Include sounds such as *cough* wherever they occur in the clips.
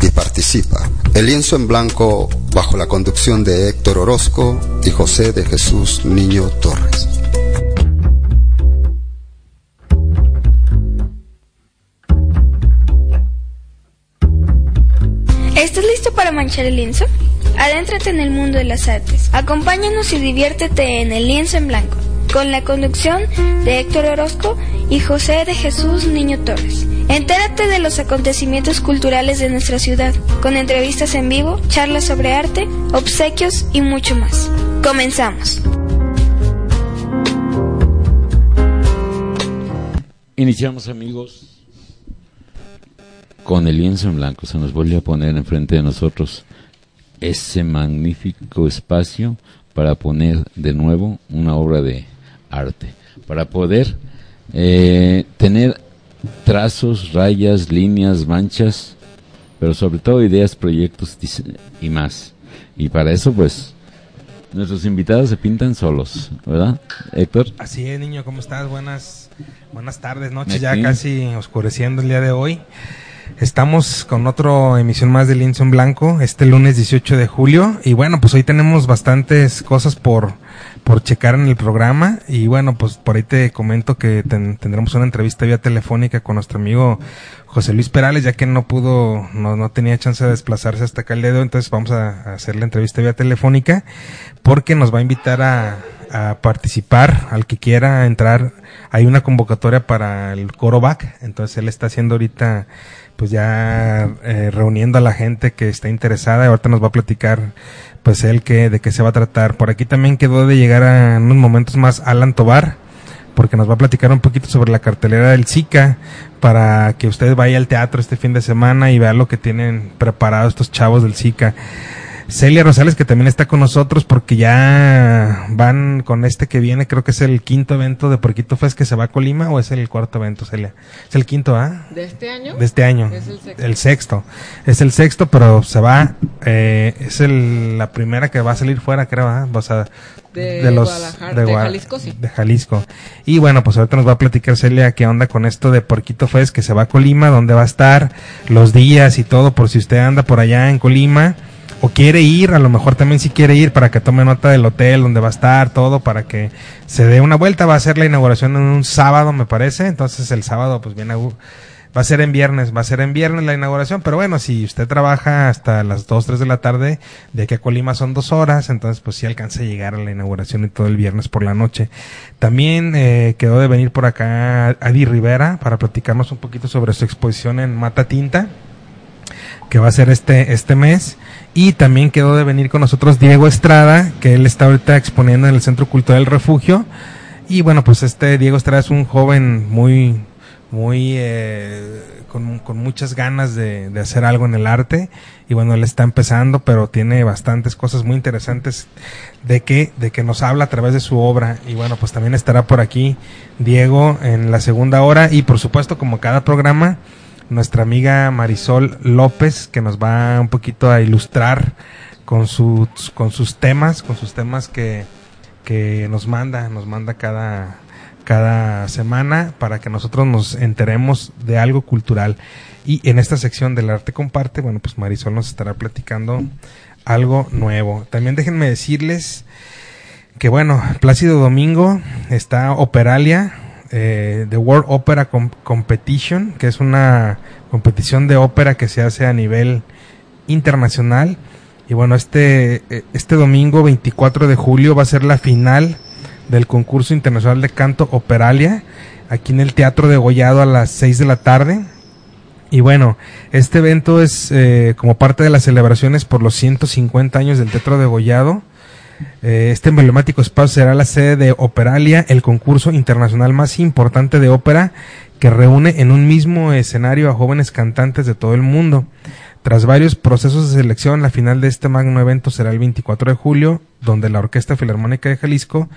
Y participa. El lienzo en blanco bajo la conducción de Héctor Orozco y José de Jesús Niño Torres. ¿Estás listo para manchar el lienzo? Adéntrate en el mundo de las artes. Acompáñanos y diviértete en el lienzo en blanco, con la conducción de Héctor Orozco y José de Jesús Niño Torres. Entérate de los acontecimientos culturales de nuestra ciudad, con entrevistas en vivo, charlas sobre arte, obsequios y mucho más. Comenzamos. Iniciamos amigos con el lienzo en blanco. Se nos vuelve a poner enfrente de nosotros ese magnífico espacio para poner de nuevo una obra de arte, para poder eh, tener trazos, rayas, líneas, manchas, pero sobre todo ideas, proyectos y más. Y para eso, pues, nuestros invitados se pintan solos, ¿verdad, Héctor? Así es, niño, ¿cómo estás? Buenas, buenas tardes, noches, ya casi oscureciendo el día de hoy. Estamos con otra emisión más de Lienzo en Blanco, este lunes 18 de julio. Y bueno, pues hoy tenemos bastantes cosas por, por checar en el programa. Y bueno, pues por ahí te comento que tendremos una entrevista vía telefónica con nuestro amigo José Luis Perales, ya que no pudo, no, no tenía chance de desplazarse hasta acá el dedo. Entonces vamos a, hacer la entrevista vía telefónica porque nos va a invitar a, a participar, al que quiera entrar. Hay una convocatoria para el coro back. Entonces él está haciendo ahorita pues ya eh, reuniendo a la gente que está interesada ahorita nos va a platicar pues él que de qué se va a tratar. Por aquí también quedó de llegar a unos momentos más Alan Tobar porque nos va a platicar un poquito sobre la cartelera del SICA para que usted vaya al teatro este fin de semana y vea lo que tienen preparado estos chavos del SICA. Celia Rosales, que también está con nosotros porque ya van con este que viene, creo que es el quinto evento de Porquito Fest que se va a Colima o es el cuarto evento, Celia. Es el quinto, ¿ah? ¿De este año? De este año. Es el sexto. El sexto. Es el sexto, pero se va, eh, es el, la primera que va a salir fuera, creo, ¿ah? O sea, de, los de, Jalisco, sí. De Jalisco. Y bueno, pues ahorita nos va a platicar Celia qué onda con esto de Porquito Fest que se va a Colima, dónde va a estar, los días y todo, por si usted anda por allá en Colima o quiere ir, a lo mejor también si quiere ir para que tome nota del hotel donde va a estar, todo, para que se dé una vuelta. Va a ser la inauguración en un sábado, me parece. Entonces el sábado, pues viene, va a ser en viernes, va a ser en viernes la inauguración. Pero bueno, si usted trabaja hasta las 2, 3 de la tarde, de aquí a Colima son dos horas, entonces pues sí alcanza a llegar a la inauguración y todo el viernes por la noche. También eh, quedó de venir por acá Adi Rivera para platicarnos un poquito sobre su exposición en Mata Tinta que va a ser este, este mes. Y también quedó de venir con nosotros Diego Estrada, que él está ahorita exponiendo en el Centro Cultural Refugio. Y bueno, pues este Diego Estrada es un joven muy, muy, eh, con, con, muchas ganas de, de, hacer algo en el arte. Y bueno, él está empezando, pero tiene bastantes cosas muy interesantes de que, de que nos habla a través de su obra. Y bueno, pues también estará por aquí Diego en la segunda hora. Y por supuesto, como cada programa, nuestra amiga Marisol López, que nos va un poquito a ilustrar con sus, con sus temas, con sus temas que, que nos manda, nos manda cada, cada semana para que nosotros nos enteremos de algo cultural. Y en esta sección del arte comparte, bueno, pues Marisol nos estará platicando algo nuevo. También déjenme decirles que bueno, Plácido Domingo está Operalia, eh, The World Opera Competition, que es una competición de ópera que se hace a nivel internacional. Y bueno, este, eh, este domingo 24 de julio va a ser la final del concurso internacional de canto Operalia, aquí en el Teatro de Gollado a las 6 de la tarde. Y bueno, este evento es eh, como parte de las celebraciones por los 150 años del Teatro de Gollado este emblemático espacio será la sede de Operalia, el concurso internacional más importante de ópera que reúne en un mismo escenario a jóvenes cantantes de todo el mundo. Tras varios procesos de selección, la final de este magno evento será el 24 de julio, donde la Orquesta Filarmónica de Jalisco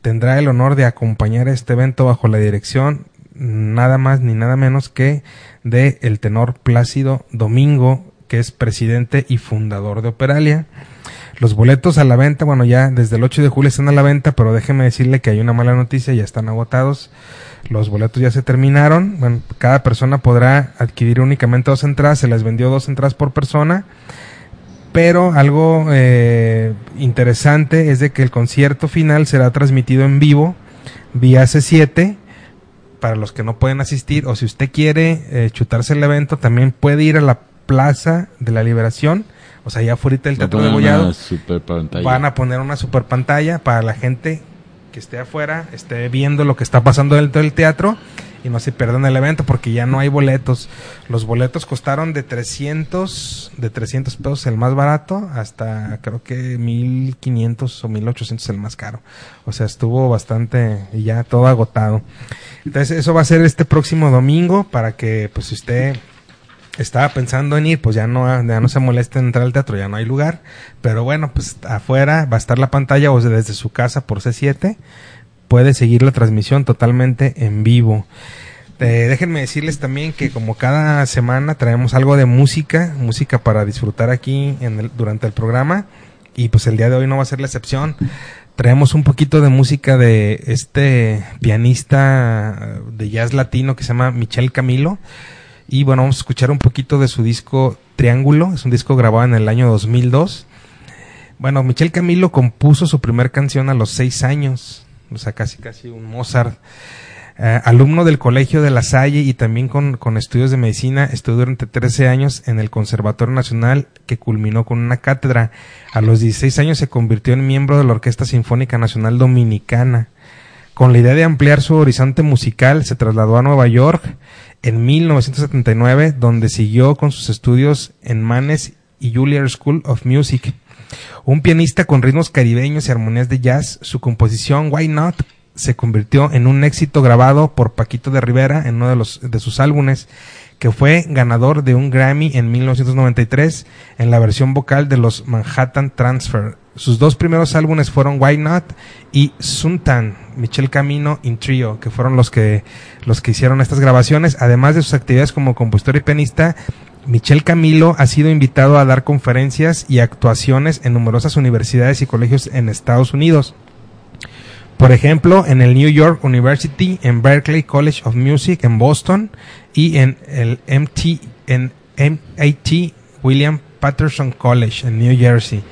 tendrá el honor de acompañar este evento bajo la dirección nada más ni nada menos que de el tenor Plácido Domingo, que es presidente y fundador de Operalia. Los boletos a la venta, bueno, ya desde el 8 de julio están a la venta, pero déjeme decirle que hay una mala noticia, ya están agotados. los boletos ya se terminaron. Bueno, cada persona podrá adquirir únicamente dos entradas, se les vendió dos entradas por persona. Pero algo eh, interesante es de que el concierto final será transmitido en vivo vía C7 para los que no pueden asistir o si usted quiere eh, chutarse el evento también puede ir a la Plaza de la Liberación o sea, ya afuera del Teatro de Gollado van a poner una super pantalla para la gente que esté afuera, esté viendo lo que está pasando dentro del teatro y no se pierdan el evento porque ya no hay boletos. Los boletos costaron de 300, de 300 pesos el más barato hasta creo que 1500 o 1800 el más caro. O sea, estuvo bastante y ya todo agotado. Entonces, eso va a ser este próximo domingo para que pues usted estaba pensando en ir, pues ya no, ya no se moleste en entrar al teatro, ya no hay lugar. Pero bueno, pues afuera va a estar la pantalla o desde su casa por C7 puede seguir la transmisión totalmente en vivo. Eh, déjenme decirles también que como cada semana traemos algo de música, música para disfrutar aquí en el, durante el programa y pues el día de hoy no va a ser la excepción. Traemos un poquito de música de este pianista de jazz latino que se llama Michel Camilo y bueno, vamos a escuchar un poquito de su disco Triángulo, es un disco grabado en el año 2002. Bueno, Michel Camilo compuso su primer canción a los seis años o sea, casi casi un Mozart. Eh, alumno del Colegio de La Salle y también con, con, estudios de medicina, estudió durante 13 años en el Conservatorio Nacional que culminó con una cátedra. A los 16 años se convirtió en miembro de la Orquesta Sinfónica Nacional Dominicana. Con la idea de ampliar su horizonte musical, se trasladó a Nueva York en 1979, donde siguió con sus estudios en Manes y Juilliard School of Music. Un pianista con ritmos caribeños y armonías de jazz, su composición Why Not se convirtió en un éxito grabado por Paquito de Rivera en uno de, los, de sus álbumes, que fue ganador de un Grammy en 1993 en la versión vocal de los Manhattan Transfer. Sus dos primeros álbumes fueron Why Not y Suntan, Michel Camino in Trio, que fueron los que, los que hicieron estas grabaciones, además de sus actividades como compositor y pianista, Michel Camilo ha sido invitado a dar conferencias y actuaciones en numerosas universidades y colegios en Estados Unidos. Por ejemplo, en el New York University, en Berklee College of Music en Boston y en el MT, en William Patterson College en New Jersey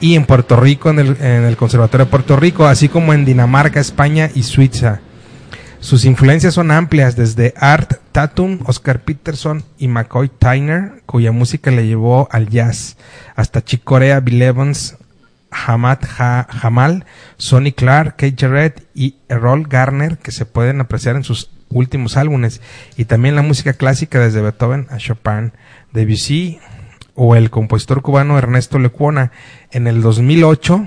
y en Puerto Rico en el, en el Conservatorio de Puerto Rico, así como en Dinamarca, España y Suiza. Sus influencias son amplias, desde Art Tatum, Oscar Peterson y McCoy Tyner, cuya música le llevó al jazz, hasta Chick Corea, Bill Evans, Hamad Jamal, Sonny Clark, Kate Jarrett y Errol Garner, que se pueden apreciar en sus últimos álbumes, y también la música clásica desde Beethoven a Chopin, Debussy o el compositor cubano Ernesto Lecuona. En el 2008,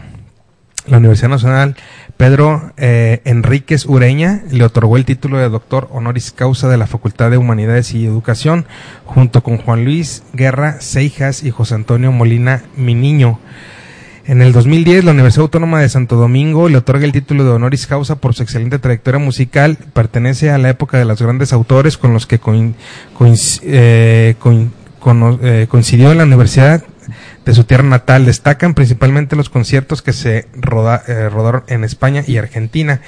la Universidad Nacional Pedro eh, Enríquez Ureña le otorgó el título de doctor honoris causa de la Facultad de Humanidades y Educación, junto con Juan Luis Guerra Seijas y José Antonio Molina Miniño. En el 2010, la Universidad Autónoma de Santo Domingo le otorga el título de honoris causa por su excelente trayectoria musical. Pertenece a la época de los grandes autores con los que eh, eh, coincidió en la universidad de su tierra natal. Destacan principalmente los conciertos que se eh, rodaron en España y Argentina.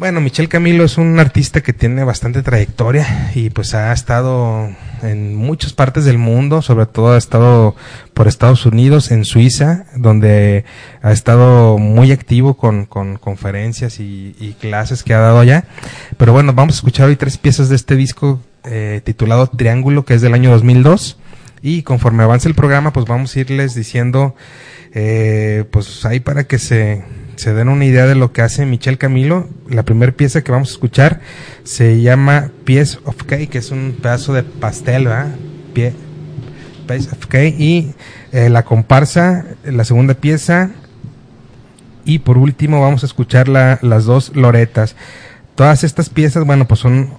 Bueno, Michel Camilo es un artista que tiene bastante trayectoria y pues ha estado en muchas partes del mundo, sobre todo ha estado por Estados Unidos, en Suiza, donde ha estado muy activo con, conferencias y, clases que ha dado allá. Pero bueno, vamos a escuchar hoy tres piezas de este disco eh, titulado Triángulo, que es del año 2002. Y conforme avance el programa, pues vamos a irles diciendo, eh, pues ahí para que se, se den una idea de lo que hace Michel Camilo. La primera pieza que vamos a escuchar se llama Piece of Cake, que es un pedazo de pastel, ¿verdad? Pie, Piece of Cake. Y eh, la comparsa, la segunda pieza. Y por último vamos a escuchar la, las dos loretas. Todas estas piezas, bueno, pues son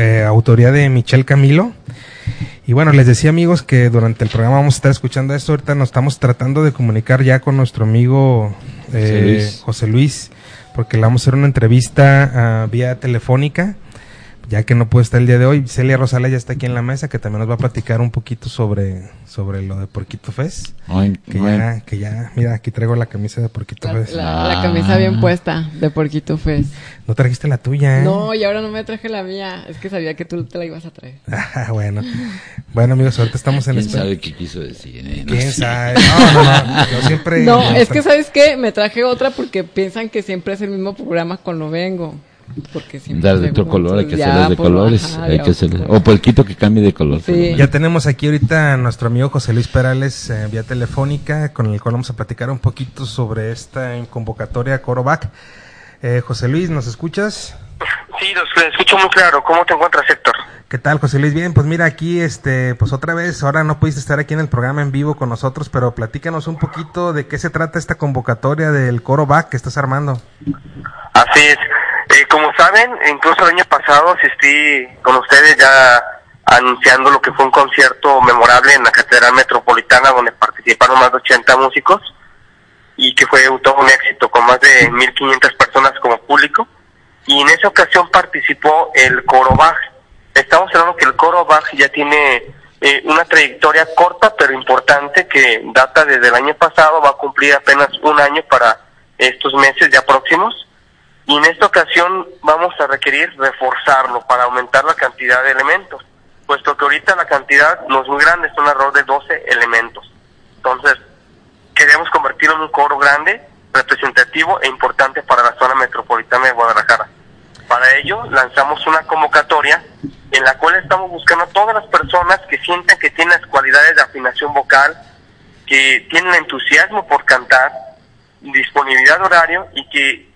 eh autoría de Michel Camilo. Y bueno, les decía amigos que durante el programa vamos a estar escuchando esto. Ahorita nos estamos tratando de comunicar ya con nuestro amigo eh, José, Luis. porque le vamos a hacer una entrevista ah, vía telefónica. Ya que no puede estar el día de hoy. Celia Rosales ya está aquí en la mesa, que también nos va a platicar un poquito sobre, sobre lo de Porquito Fest. que, ya, que ya, mira, aquí traigo la camisa de Porquito Fest. La, camisa bien ah. puesta de Porquito Fest. No trajiste la tuya, ¿eh? No, y ahora no me traje la mía. Es que sabía que tú te la ibas a traer. *laughs* Ah, bueno. Bueno, amigos, ahorita estamos en ¿Quién sabe qué quiso decir? Eh? ¿Quién sabe? No, no, no. Yo *laughs* siempre... No, es que, ¿sabes qué? Me traje otra porque piensan que siempre es el mismo programa cuando vengo. Porque Dar de otro color, hay que hacerlas de colores. hay que o puerquito que cambie de color. Ya tenemos aquí ahorita a nuestro amigo José Luis Perales eh, vía telefónica, con el cual vamos a platicar un poquito sobre esta convocatoria Corovac. Eh, José Luis, ¿nos escuchas? Sí, los escucho muy claro. ¿Cómo te encuentras, Héctor? ¿Qué tal, José Luis? Bien, pues mira, aquí, este, pues otra vez, ahora no pudiste estar aquí en el programa en vivo con nosotros, pero platícanos un poquito de qué se trata esta convocatoria del Coro que estás armando. Así es. Eh, como saben, incluso el año pasado asistí con ustedes ya anunciando lo que fue un concierto memorable en la Catedral Metropolitana donde participaron más de 80 músicos y que fue todo un éxito con más de 1.500 personas como público. Y en esa ocasión participó el Coro Bach. Estamos hablando que el Coro Bach ya tiene eh, una trayectoria corta pero importante que data desde el año pasado, va a cumplir apenas un año para estos meses ya próximos y en esta ocasión vamos a requerir reforzarlo para aumentar la cantidad de elementos, puesto que ahorita la cantidad no es muy grande, es un error de 12 elementos. Entonces, queremos convertirlo en un coro grande, representativo e importante para la zona metropolitana de Guadalajara. Para ello, lanzamos una convocatoria en la cual estamos buscando a todas las personas que sientan que tienen las cualidades de afinación vocal, que tienen entusiasmo por cantar, disponibilidad de horario y que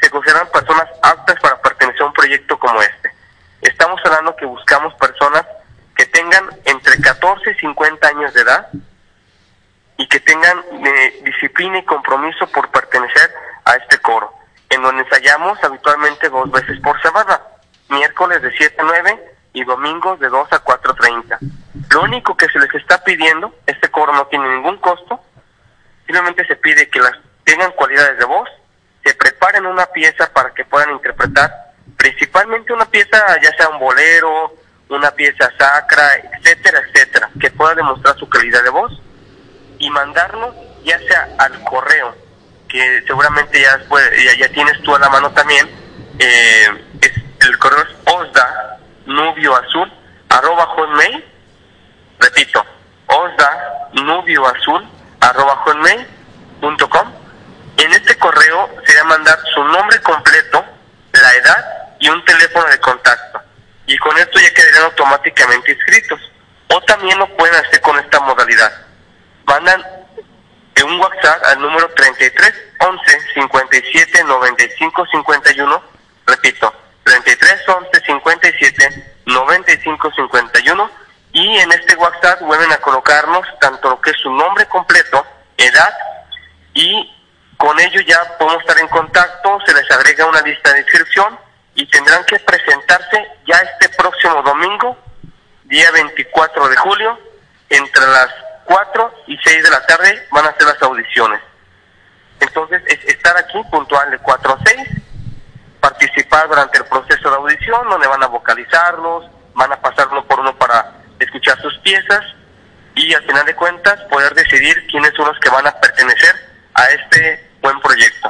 se consideran personas aptas para pertenecer a un proyecto como este. Estamos hablando que buscamos personas que tengan entre 14 y 50 años de edad y que tengan eh, disciplina y compromiso por pertenecer a este coro, en donde ensayamos habitualmente dos veces por semana, miércoles de 7 a 9 y domingos de 2 a 4.30. Lo único que se les está pidiendo, este coro no tiene ningún costo, simplemente se pide que las tengan cualidades de voz, se preparen una pieza para que puedan interpretar principalmente una pieza, ya sea un bolero, una pieza sacra, etcétera, etcétera, que pueda demostrar su calidad de voz y mandarlo ya sea al correo, seguramente ya, ya, tienes tú a la mano también, eh, el correo es osda nubio azul arroba hotmail, repito, osda nubio azul arroba hotmail.com en este correo se va a mandar su nombre completo, la edad y un teléfono de contacto. Y con esto ya quedarían automáticamente inscritos. O también lo pueden hacer con esta modalidad. Mandan un WhatsApp al número 33 11 57 95 51. Repito, 33 11 57 95 51. Y en este WhatsApp vuelven a colocarnos tanto lo que es su nombre completo, edad y con ello ya podemos estar en contacto, se les agrega una lista de inscripción y tendrán que presentarse ya este próximo domingo, día 24 de julio, entre las 4 y 6 de la tarde van a ser las audiciones. Entonces, es estar aquí puntual de 4 a 6, participar durante el proceso de audición, donde van a vocalizarlos, van a pasar uno por uno para escuchar sus piezas y al final de cuentas poder decidir quiénes son los que van a pertenecer a este buen proyecto.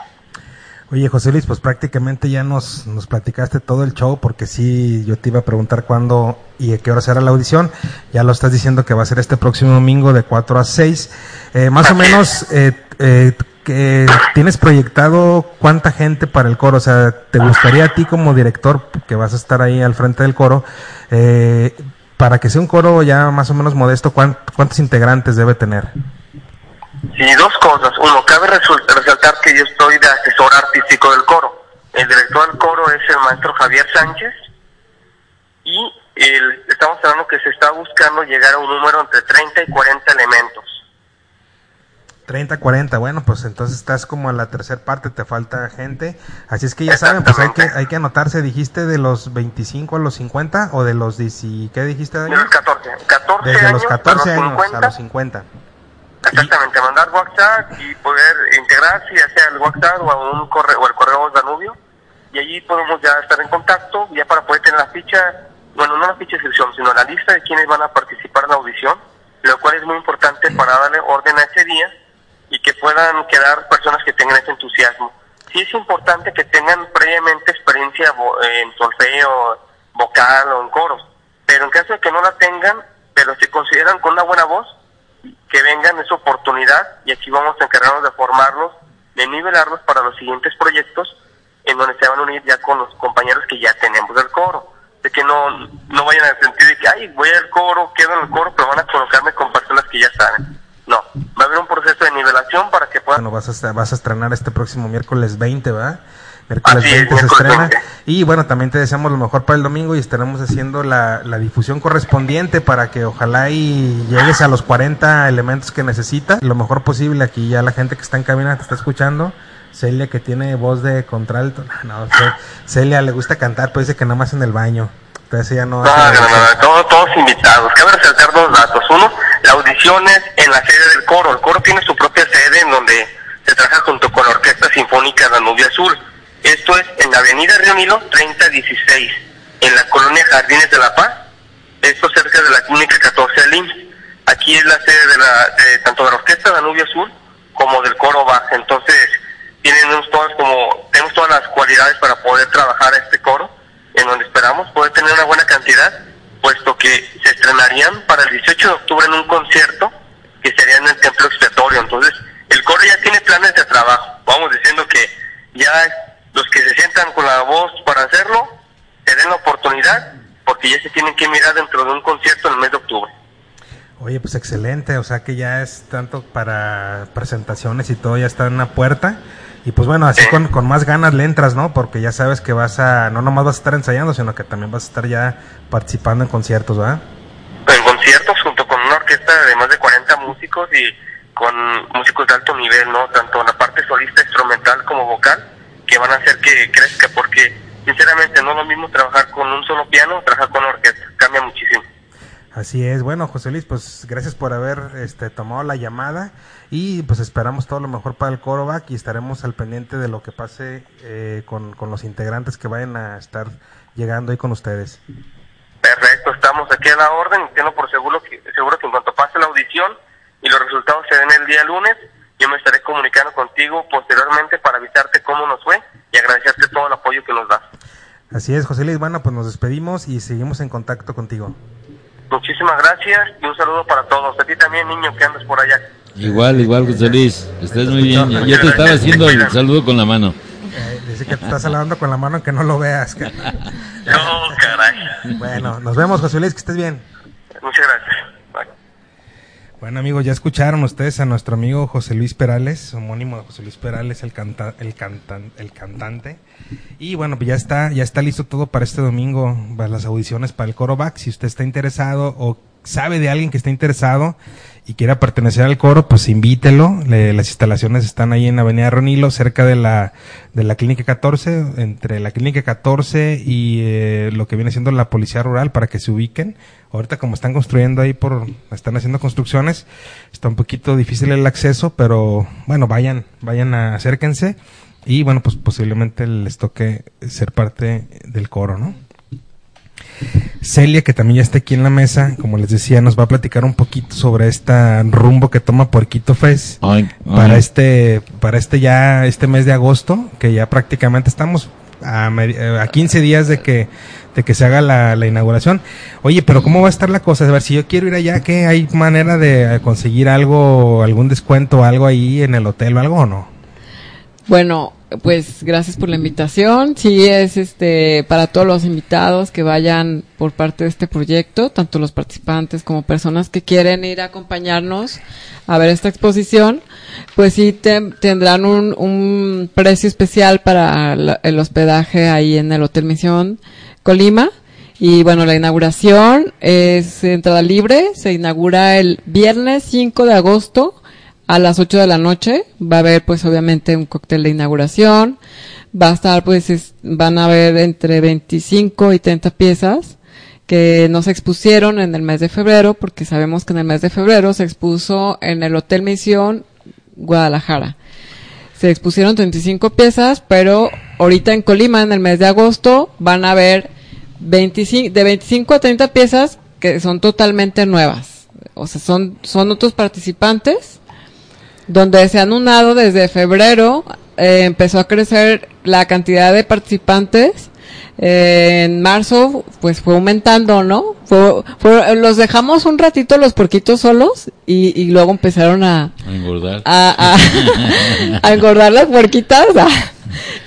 Oye, José Luis, pues prácticamente ya nos, nos platicaste todo el show, porque sí, yo te iba a preguntar cuándo y a qué hora será la audición. Ya lo estás diciendo que va a ser este próximo domingo de 4 a 6. Eh, más o menos, eh, eh, ¿tienes proyectado cuánta gente para el coro? O sea, ¿te gustaría a ti como director, que vas a estar ahí al frente del coro, eh, para que sea un coro ya más o menos modesto, ¿cuántos integrantes debe tener? Sí, dos cosas. Uno, cabe resaltar que yo estoy de asesor artístico del coro. El director del coro es el maestro Javier Sánchez y el, estamos hablando que se está buscando llegar a un número entre 30 y 40 elementos. 30, 40, bueno, pues entonces estás como a la tercera parte, te falta gente. Así es que ya saben, pues hay que, hay que anotarse, dijiste de los 25 a los 50 o de los 10, ¿qué dijiste? De los 14, 14 Desde los 14 años a los 50. Exactamente, mandar WhatsApp y poder integrarse ya sea el WhatsApp o, un correo, o el correo Danubio y allí podemos ya estar en contacto, ya para poder tener la ficha, bueno, no la ficha de inscripción, sino la lista de quienes van a participar en la audición, lo cual es muy importante para darle orden a ese día y que puedan quedar personas que tengan ese entusiasmo. Sí es importante que tengan previamente experiencia vo- en solfeo, vocal o en coros, pero en caso de que no la tengan, pero se consideran con una buena voz, que vengan esa oportunidad y aquí vamos a encargarnos de formarlos, de nivelarlos para los siguientes proyectos en donde se van a unir ya con los compañeros que ya tenemos del coro. De que no, no vayan a sentir de que, ay, voy al coro, quedo en el coro, pero van a colocarme con personas que ya saben. No, va a haber un proceso de nivelación para que puedan... Bueno, vas a, vas a estrenar este próximo miércoles 20, ¿verdad? Miércoles Así es, 20 se estrena. 20. Y bueno, también te deseamos lo mejor para el domingo y estaremos haciendo la, la difusión correspondiente para que ojalá y llegues a los 40 elementos que necesitas. Lo mejor posible. Aquí ya la gente que está en cabina te está escuchando. Celia que tiene voz de contralto. No, Celia le gusta cantar, pero dice que nada más en el baño. Entonces ella no... No, hace- no, no, no, todos, todos invitados. Cabe resaltar dos datos. Uno, la audición es en la sede del coro. El coro tiene su propia sede en donde se trabaja junto con la Orquesta Sinfónica Danubio Azul. Esto es en la Avenida Río Nilo 3016, en la colonia Jardines de la Paz. Esto cerca de la Clínica 14 del IMSS. Aquí es la sede de, la, de tanto de la Orquesta Danubio Azul como del coro Bach. Entonces, tienen todas como, tenemos todas las cualidades para poder trabajar a este coro en donde esperamos poder tener una buena cantidad, puesto que se estrenarían para el 18 de octubre en un concierto que sería en el Templo Expiatorio. Entonces, el coro ya tiene planes de trabajo. Vamos diciendo que ya los que se sientan con la voz para hacerlo, se den la oportunidad, porque ya se tienen que mirar dentro de un concierto en el mes de octubre. Oye, pues excelente, o sea que ya es tanto para presentaciones y todo, ya está en la puerta. Y pues bueno, así con, con más ganas le entras, ¿no? Porque ya sabes que vas a, no nomás vas a estar ensayando, sino que también vas a estar ya participando en conciertos, ¿verdad? en conciertos junto con una orquesta de más de 40 músicos y con músicos de alto nivel, ¿no? Tanto en la parte solista, instrumental como vocal, que van a hacer que crezca, porque sinceramente no es lo mismo trabajar con un solo piano, trabajar con orquesta, cambia muchísimo. Así es, bueno, José Luis, pues gracias por haber este, tomado la llamada y pues esperamos todo lo mejor para el Corovac y estaremos al pendiente de lo que pase eh, con, con los integrantes que vayan a estar llegando ahí con ustedes. Perfecto, estamos aquí a la orden tengo por seguro que, seguro que en cuanto pase la audición y los resultados se den el día lunes, yo me estaré comunicando contigo posteriormente para avisarte cómo nos fue y agradecerte todo el apoyo que nos das. Así es, José Luis, bueno, pues nos despedimos y seguimos en contacto contigo. Muchísimas gracias y un saludo para todos. A ti también, niño, que andas por allá. Igual, igual, José Luis. Estás muy bien. Yo te estaba haciendo el saludo con la mano. Eh, dice que te estás saludando con la mano que no lo veas. *laughs* No, caray. Bueno, nos vemos, José Luis, que estés bien. Muchas gracias. Bueno amigos, ya escucharon ustedes a nuestro amigo José Luis Perales, homónimo de José Luis Perales, el, canta, el, cantan, el cantante. Y bueno, pues ya está, ya está listo todo para este domingo, para las audiciones para el coro back. Si usted está interesado o sabe de alguien que está interesado y quiera pertenecer al coro, pues invítelo. Le- las instalaciones están ahí en Avenida Ronilo, cerca de la, de la Clínica 14, entre la Clínica 14 y eh, lo que viene siendo la Policía Rural, para que se ubiquen. Ahorita como están construyendo ahí por, están haciendo construcciones, está un poquito difícil el acceso, pero bueno, vayan, vayan a, acérquense y bueno, pues posiblemente les toque ser parte del coro, ¿no? Celia, que también ya está aquí en la mesa, como les decía, nos va a platicar un poquito sobre este rumbo que toma Puerquito Fest Ay, para este, para este ya, este mes de agosto, que ya prácticamente estamos a, eh, a 15 días de que, de que se haga la, la inauguración. Oye, pero ¿cómo va a estar la cosa? A ver, si yo quiero ir allá, ¿qué hay manera de conseguir algo, algún descuento, algo ahí en el hotel o algo o no? Bueno, pues gracias por la invitación. Sí, es este para todos los invitados que vayan por parte de este proyecto, tanto los participantes como personas que quieren ir a acompañarnos a ver esta exposición, pues sí te- tendrán un, un precio especial para la- el hospedaje ahí en el Hotel Misión Colima. Y bueno, la inauguración es entrada libre, se inaugura el viernes 5 de agosto a las 8 de la noche. Va a haber pues obviamente un cóctel de inauguración. Va a estar pues, es- van a haber entre 25 y 30 piezas que no se expusieron en el mes de febrero, porque sabemos que en el mes de febrero se expuso en el Hotel Misión Guadalajara. se expusieron 35 piezas, pero ahorita en Colima, en el mes de agosto, van a haber 25, de 25 a 30 piezas que son totalmente nuevas. O sea, son, son otros participantes, donde se han unado desde febrero, eh, empezó a crecer la cantidad de participantes eh, en marzo pues fue aumentando, ¿no? Fue, fue- los dejamos un ratito los porquitos solos y, y luego empezaron a, A engordar. a, a, *laughs* a engordar las puerquitas. *laughs*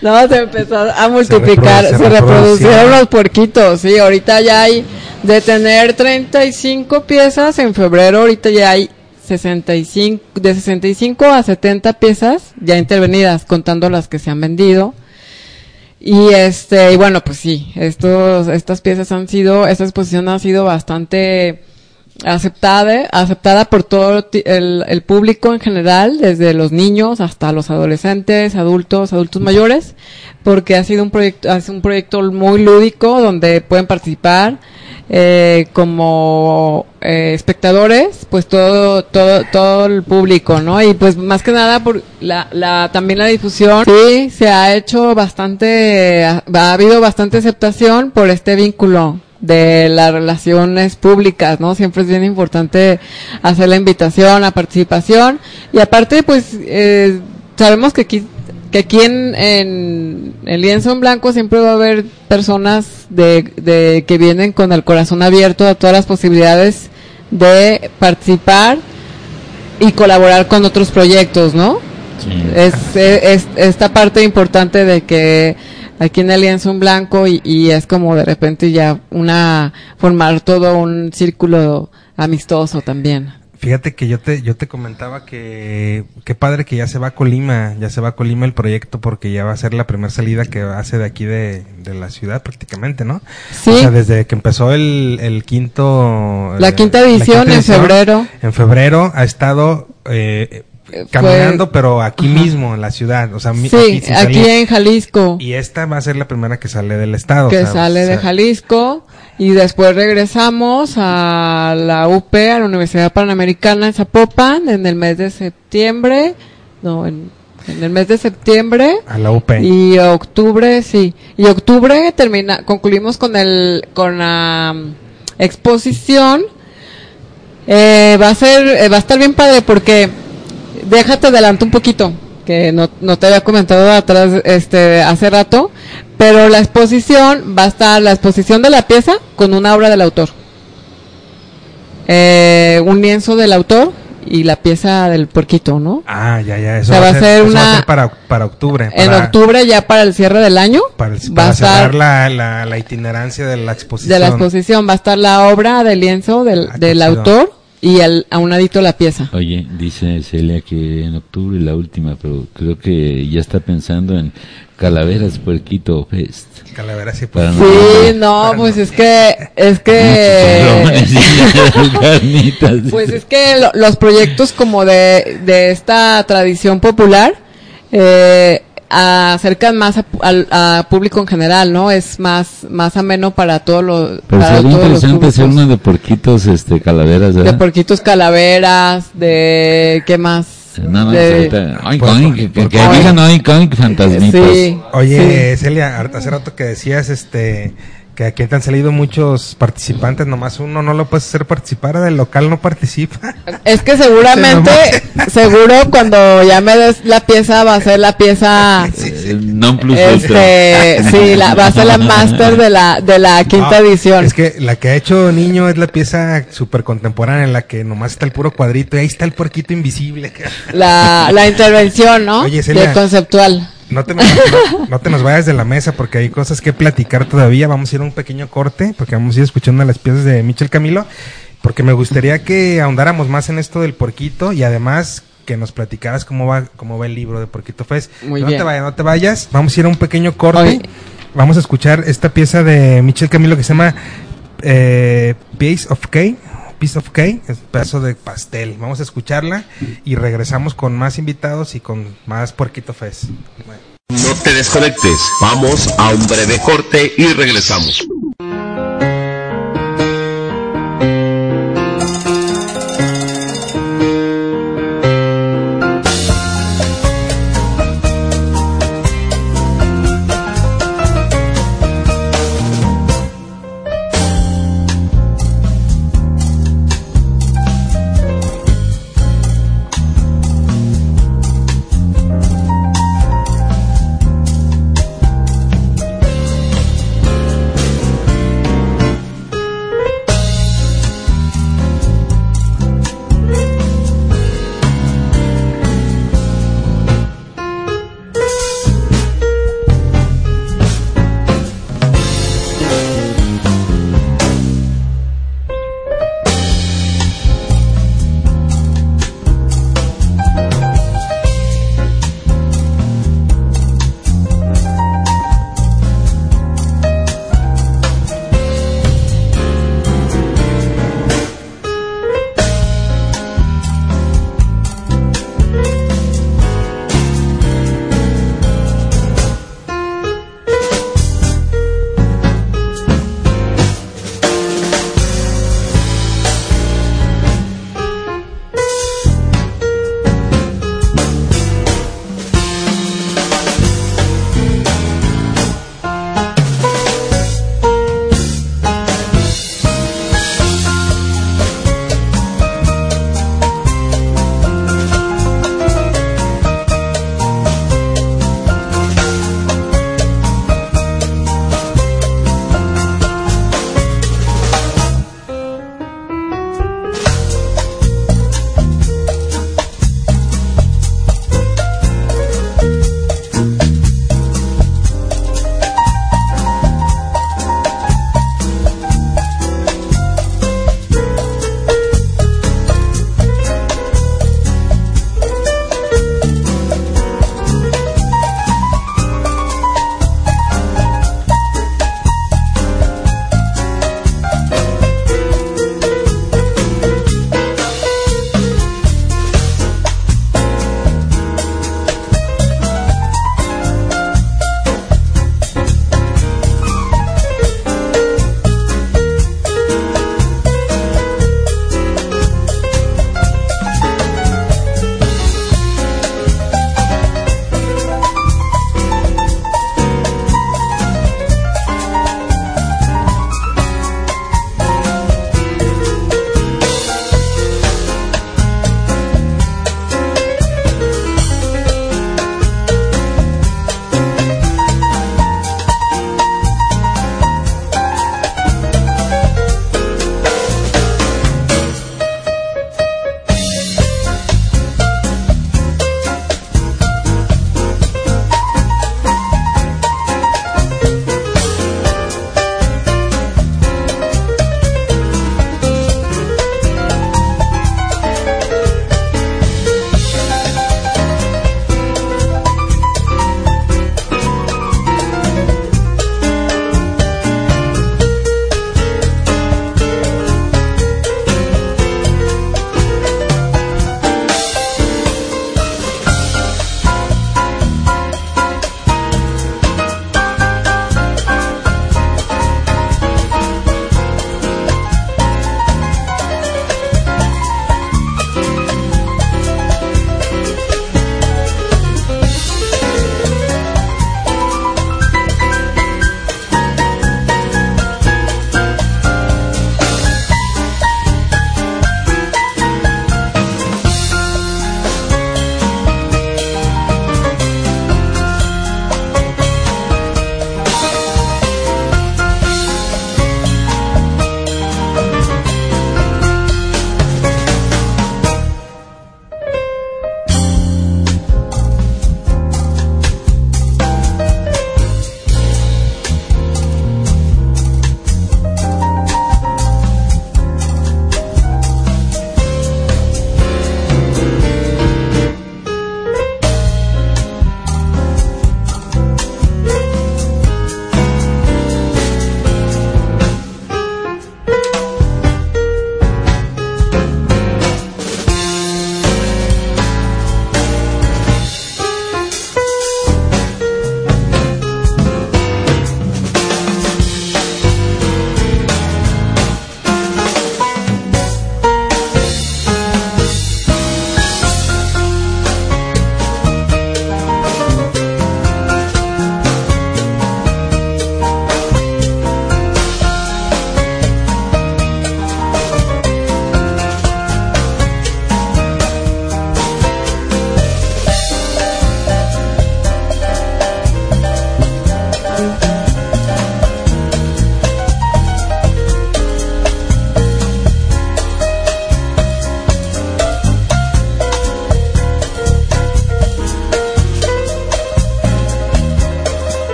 No, se empezó a multiplicar, se se, reproducieron reproducieron. los puerquitos, sí, ahorita ya hay, de tener 35 piezas en febrero, ahorita ya hay 65, de 65 a 70 piezas ya intervenidas, contando las que se han vendido. Y este, y bueno, pues sí, estos, estas piezas han sido, esta exposición ha sido bastante aceptada, aceptada por todo el, el público en general, desde los niños hasta los adolescentes, adultos, adultos mayores, porque ha sido un proyecto, ha sido un proyecto muy lúdico donde pueden participar eh, como eh, espectadores, pues todo, todo, todo el público, ¿no? Y pues más que nada por la, la, también la difusión, sí, se ha hecho bastante, ha, ha habido bastante aceptación por este vínculo de las relaciones públicas, ¿no? Siempre es bien importante hacer la invitación, la participación y aparte, pues, eh, sabemos que aquí que aquí en, en el lienzo en blanco siempre va a haber personas de, de que vienen con el corazón abierto a todas las posibilidades de participar y colaborar con otros proyectos, ¿no? Sí. Es, es- esta parte importante de que aquí en el lienzo en blanco y, y es como de repente ya una formar todo un círculo amistoso también. Fíjate que yo te, yo te comentaba que qué padre que ya se va a Colima, ya se va a Colima el proyecto porque ya va a ser la primera salida que hace de aquí de, de la ciudad prácticamente, ¿no? Sí. O sea, desde que empezó el, el quinto... La quinta edición en febrero. En febrero ha estado Eh, caminando, fue- pero aquí Ajá. mismo, en la ciudad. O sea, Sí, sin aquí salir. en Jalisco. Y esta va a ser la primera que sale del estado. que sale o de Jalisco y después regresamos a la UP, a la Universidad Panamericana en Zapopan en el mes de septiembre, no, en, en el mes de septiembre A la UP. y octubre, sí, y octubre termina, concluimos con el, con la mm, exposición, eh, va a ser, eh, va a estar bien padre porque déjate adelanto un poquito, que no, no te había comentado atrás, este, hace rato, pero la exposición va a estar la exposición de la pieza con una obra del autor. Eh, un lienzo del autor y la pieza del puerquito, ¿no? Ah, ya, ya. Eso O sea, va, a ser, va a una- ser para, para octubre. En para- octubre ya para el cierre del año Para, el- va para a cerrar estar la, la, la itinerancia de la exposición. de la exposición va a estar la obra del lienzo del, Ah, del autor y al, a un ladito la pieza. Oye, dice Celia que en octubre la última, pero creo que ya está pensando en Calaveras Puerquito Fest. Calavera sí, pues. Para Sí, no, pues no. es que es que y pues es que lo- los proyectos como de, de esta tradición popular eh, acercan más a, pu- al a público en general, ¿no? Es más más ameno para todos los Pero para sería todos los interesante hacer uno de porquitos, este, calaveras, de ¿verdad? porquitos calaveras, de qué más, Nada más de- ahorita, oink, Por- oink, que, por- que por- digan oink, oink, fantasmitas. sí, Oye, Celia, hace rato que decías este que aquí te han salido muchos participantes, nomás uno no lo puedes hacer participar, del local no participa. Es que seguramente, seguro cuando ya me des la pieza va a ser la pieza, Eh, non plus ultra. este, sí, la, va a ser la máster de la, de la quinta No, edición. Es que la que ha hecho niño es la pieza súper contemporánea en la que nomás está el puro cuadrito y ahí está el puerquito invisible. La, la intervención, ¿no? Oye, Celia. de conceptual. No te, nos, no, no te nos vayas de la mesa porque hay cosas que platicar todavía. Vamos a ir a un pequeño corte porque vamos a ir escuchando las piezas de Michel Camilo. Porque me gustaría que ahondáramos más en esto del porquito y además que nos platicaras cómo va, cómo va el libro de Porquito Fest. Muy no bien. te vayas, no te vayas. Vamos a ir a un pequeño corte. Oye. Vamos a escuchar esta pieza de Michel Camilo que se llama eh, Piece of Cake. Piece of Cake, pedazo de pastel. Vamos a escucharla y regresamos con más invitados y con más Porquito Fest. No te desconectes, vamos a un breve corte y regresamos.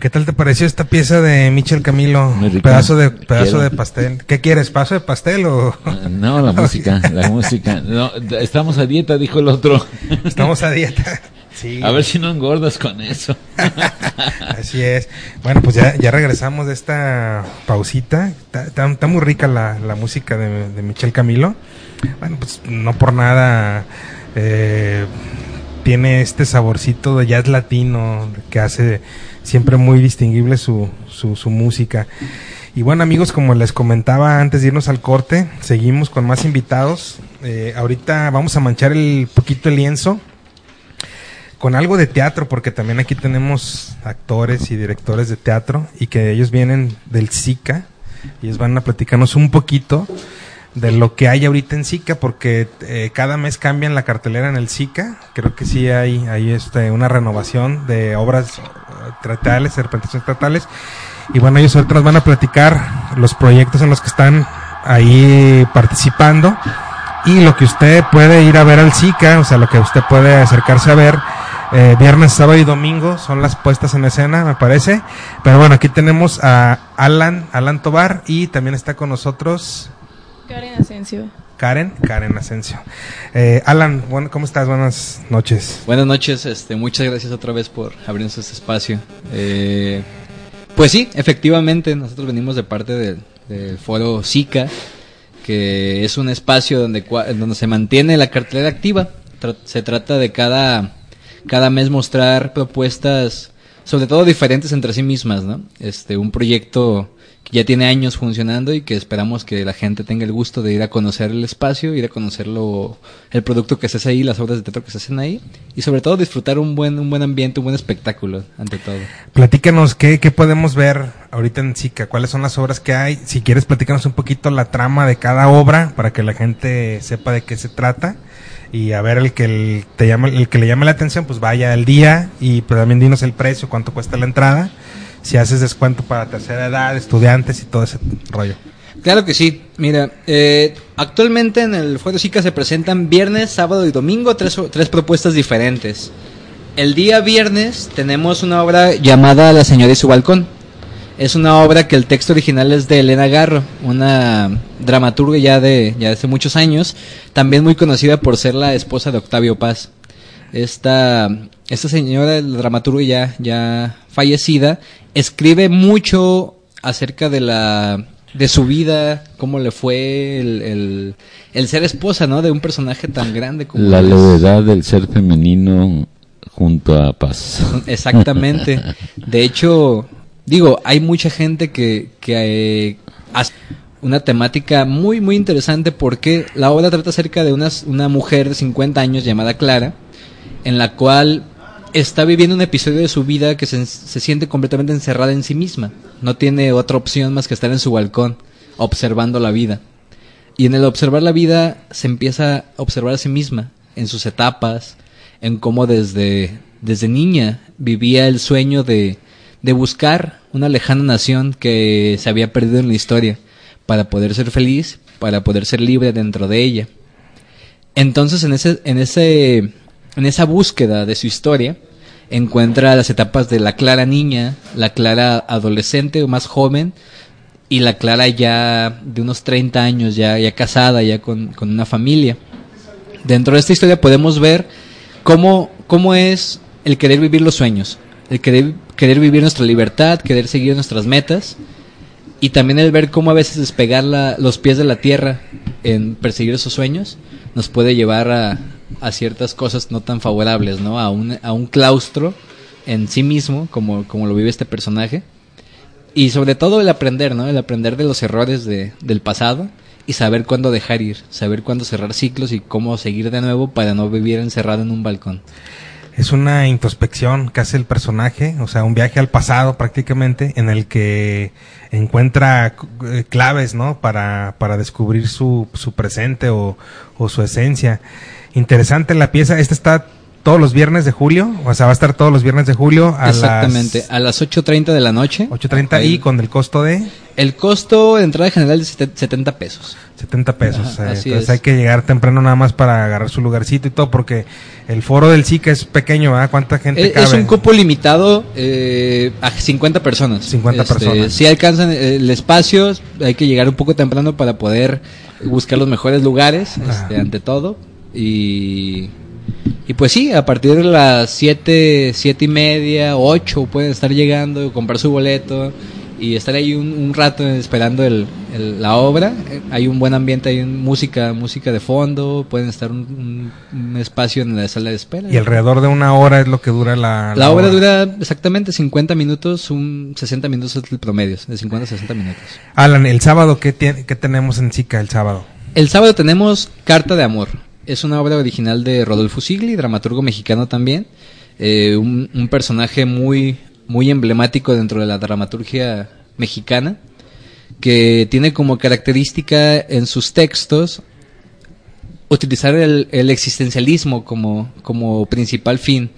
¿Qué tal te pareció esta pieza de Michel Camilo? Pedazo de pedazo Quiero. de pastel. ¿Qué quieres? ¿Paso de pastel o Ah, No, la música, la *laughs* música. No, estamos a dieta, dijo el otro. estamos a dieta? *laughs* Sí. A ver si no engordas con eso. *laughs* Así es. Bueno, pues ya, ya regresamos de esta pausita. Está, está- está muy rica la, la música de, de Michel Camilo. Bueno, pues no por nada eh, tiene este saborcito de jazz latino que hace siempre muy distinguible su, su, música. Y bueno amigos, como les comentaba antes de irnos al corte, seguimos con más invitados. Eh, ahorita vamos a manchar el poquito el lienzo con algo de teatro, porque también aquí tenemos actores y directores de teatro y que ellos vienen del SICA y ellos van a platicarnos un poquito de lo que hay ahorita en SICA, porque eh, cada mes cambian la cartelera en el SICA. Creo que sí hay, hay este, una renovación de obras teatrales, de representaciones teatrales. Y bueno, ellos ahorita nos van a platicar los proyectos en los que están ahí participando y lo que usted puede ir a ver al SICA, o sea, lo que usted puede acercarse a ver eh, viernes, sábado y domingo son las puestas en escena, me parece. Pero bueno, aquí tenemos a Alan, Alan Tobar y también está con nosotros Karen Asensio. Karen, Karen Asensio. Eh, Alan, bueno, ¿cómo estás? Buenas noches. Buenas noches, este, muchas gracias otra vez por abrirnos este espacio. Eh, pues sí, efectivamente, nosotros venimos de parte del, foro SICA, que es un espacio donde, donde se mantiene la cartelera activa. Se trata de cada, cada mes mostrar propuestas, sobre todo diferentes entre sí mismas, ¿no? Este, un proyecto ya tiene años funcionando y que esperamos que la gente tenga el gusto de ir a conocer el espacio, ir a conocer lo, el producto que se hace ahí, las obras de teatro que se hacen ahí y sobre todo disfrutar un buen, un buen ambiente, un buen espectáculo, ante todo. Platícanos, ¿qué, ¿qué podemos ver ahorita en SICA? ¿Cuáles son las obras que hay? Si quieres, platícanos un poquito la trama de cada obra para que la gente sepa de qué se trata. Y a ver, el que, te llama, el que le llame la atención, pues vaya al día y pues también dinos el precio, cuánto cuesta la entrada. Si haces descuento para tercera edad, estudiantes y todo ese rollo. Claro que sí. Mira, eh, actualmente en el Foro SICA se presentan viernes, sábado y domingo tres, tres propuestas diferentes. El día viernes tenemos una obra llamada La señora y su balcón. Es una obra que el texto original es de Elena Garro, una dramaturga ya de, ya de hace muchos años, también muy conocida por ser la esposa de Octavio Paz. Esta, esta señora, la dramaturga ya, ya fallecida, escribe mucho acerca de la de su vida, cómo le fue el, el, el ser esposa, ¿no? De un personaje tan grande como La levedad del ser femenino junto a paz. Exactamente. *laughs* De hecho, digo, hay mucha gente que, que eh, hace una temática muy, muy interesante porque la obra trata acerca de unas- una mujer de 50 años llamada Clara, en la cual está viviendo un episodio de su vida que se, se siente completamente encerrada en sí misma. No tiene otra opción más que estar en su balcón, observando la vida. Y en el observar la vida se empieza a observar a sí misma, en sus etapas, en cómo desde, desde niña vivía el sueño de, de buscar una lejana nación que se había perdido en la historia, para poder ser feliz, para poder ser libre dentro de ella. Entonces en ese, en ese, en esa búsqueda de su historia, encuentra las etapas de la Clara niña, la Clara adolescente o más joven, y la Clara ya de unos 30 años, ya, ya casada, ya con, con una familia. Dentro de esta historia podemos ver cómo, cómo es el querer vivir los sueños, el querer, querer vivir nuestra libertad, querer seguir nuestras metas, y también el ver cómo a veces despegar la- los pies de la tierra en perseguir esos sueños nos puede llevar a, a ciertas cosas no tan favorables, ¿no? A un, a un claustro en sí mismo, como, como lo vive este personaje. Y sobre todo el aprender, ¿no? El aprender de los errores de, del pasado y saber cuándo dejar ir, saber cuándo cerrar ciclos y cómo seguir de nuevo para no vivir encerrado en un balcón. Es una introspección que hace el personaje, o sea, un viaje al pasado prácticamente, en el que encuentra eh, claves, ¿no? Para, para descubrir su, su presente o, o su esencia. Interesante la pieza. Esta está todos los viernes de julio, o sea, va a estar todos los viernes de julio a Exactamente, las a las 8.30 de la noche. 8.30 y con el costo de El costo de entrada general es de 70 pesos. 70 pesos. Ajá, eh, entonces es. hay que llegar temprano nada más para agarrar su lugarcito y todo, porque el foro del SICA es pequeño, ¿verdad? ¿Cuánta gente Es, cabe? es un cupo limitado eh, a 50 personas. 50 Este, personas. Si alcanzan el espacio, hay que llegar un poco temprano para poder buscar los mejores lugares, este, ante todo. Y, y pues sí, a partir de las 7, siete y media, 8 pueden estar llegando, comprar su boleto y estar ahí un, un rato esperando el, el- la obra. Eh, Hay un buen ambiente, hay un- música, música de fondo, pueden estar un, un- espacio en la sala de espera. Y alrededor de una hora es lo que dura la... La obra dura exactamente 50 minutos, un 60 minutos es el promedio, de 50 a 60 minutos. Alan, el sábado, ¿qué, tiene- qué tenemos en SICA el sábado? El sábado tenemos Carta de Amor. Es una obra original de Rodolfo Sigli, dramaturgo mexicano también. Eh, un, un personaje muy, muy emblemático dentro de la dramaturgia mexicana, que tiene como característica en sus textos utilizar el, existencialismo como, como principal fin.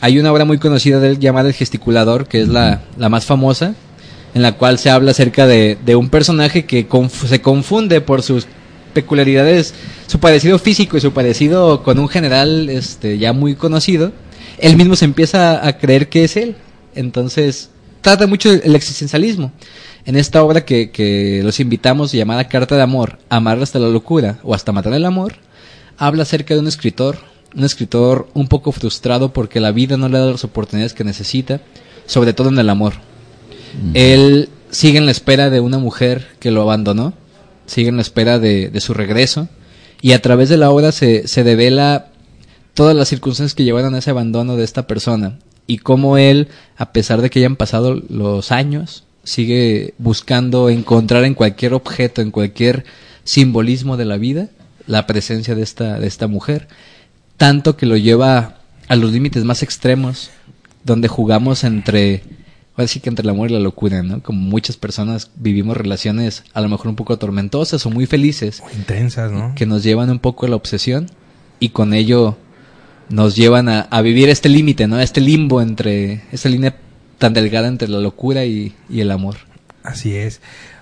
Hay una obra muy conocida de él llamada El Gesticulador, que es la, la más famosa, en la cual se habla acerca de, de un personaje que se confunde por sus peculiaridades, su parecido físico y su parecido con un general este, ya muy conocido. Él mismo se empieza a creer que es él. Entonces, trata mucho el existencialismo. En esta obra que, que los invitamos, llamada Carta de Amor, Amar hasta la locura o hasta matar el amor, habla acerca de un escritor, un escritor un poco frustrado porque la vida no le da las oportunidades que necesita, sobre todo en el amor. Él sigue en la espera de una mujer que lo abandonó, sigue en la espera de, de su regreso, y a través de la obra se, se devela todas las circunstancias que llevaron a ese abandono de esta persona, y cómo él, a pesar de que hayan pasado los años, sigue buscando encontrar en cualquier objeto, en cualquier simbolismo de la vida, la presencia de esta, de esta mujer, tanto que lo lleva a los límites más extremos, donde jugamos entre, ahora sí que entre el amor y la locura, ¿no? Como muchas personas vivimos relaciones a lo mejor un poco tormentosas o muy felices, Intensas, ¿no? que nos llevan un poco a la obsesión y con ello nos llevan a, a vivir este límite, ¿no? Este limbo entre, esta línea tan delgada entre la locura y, y el amor. Así es.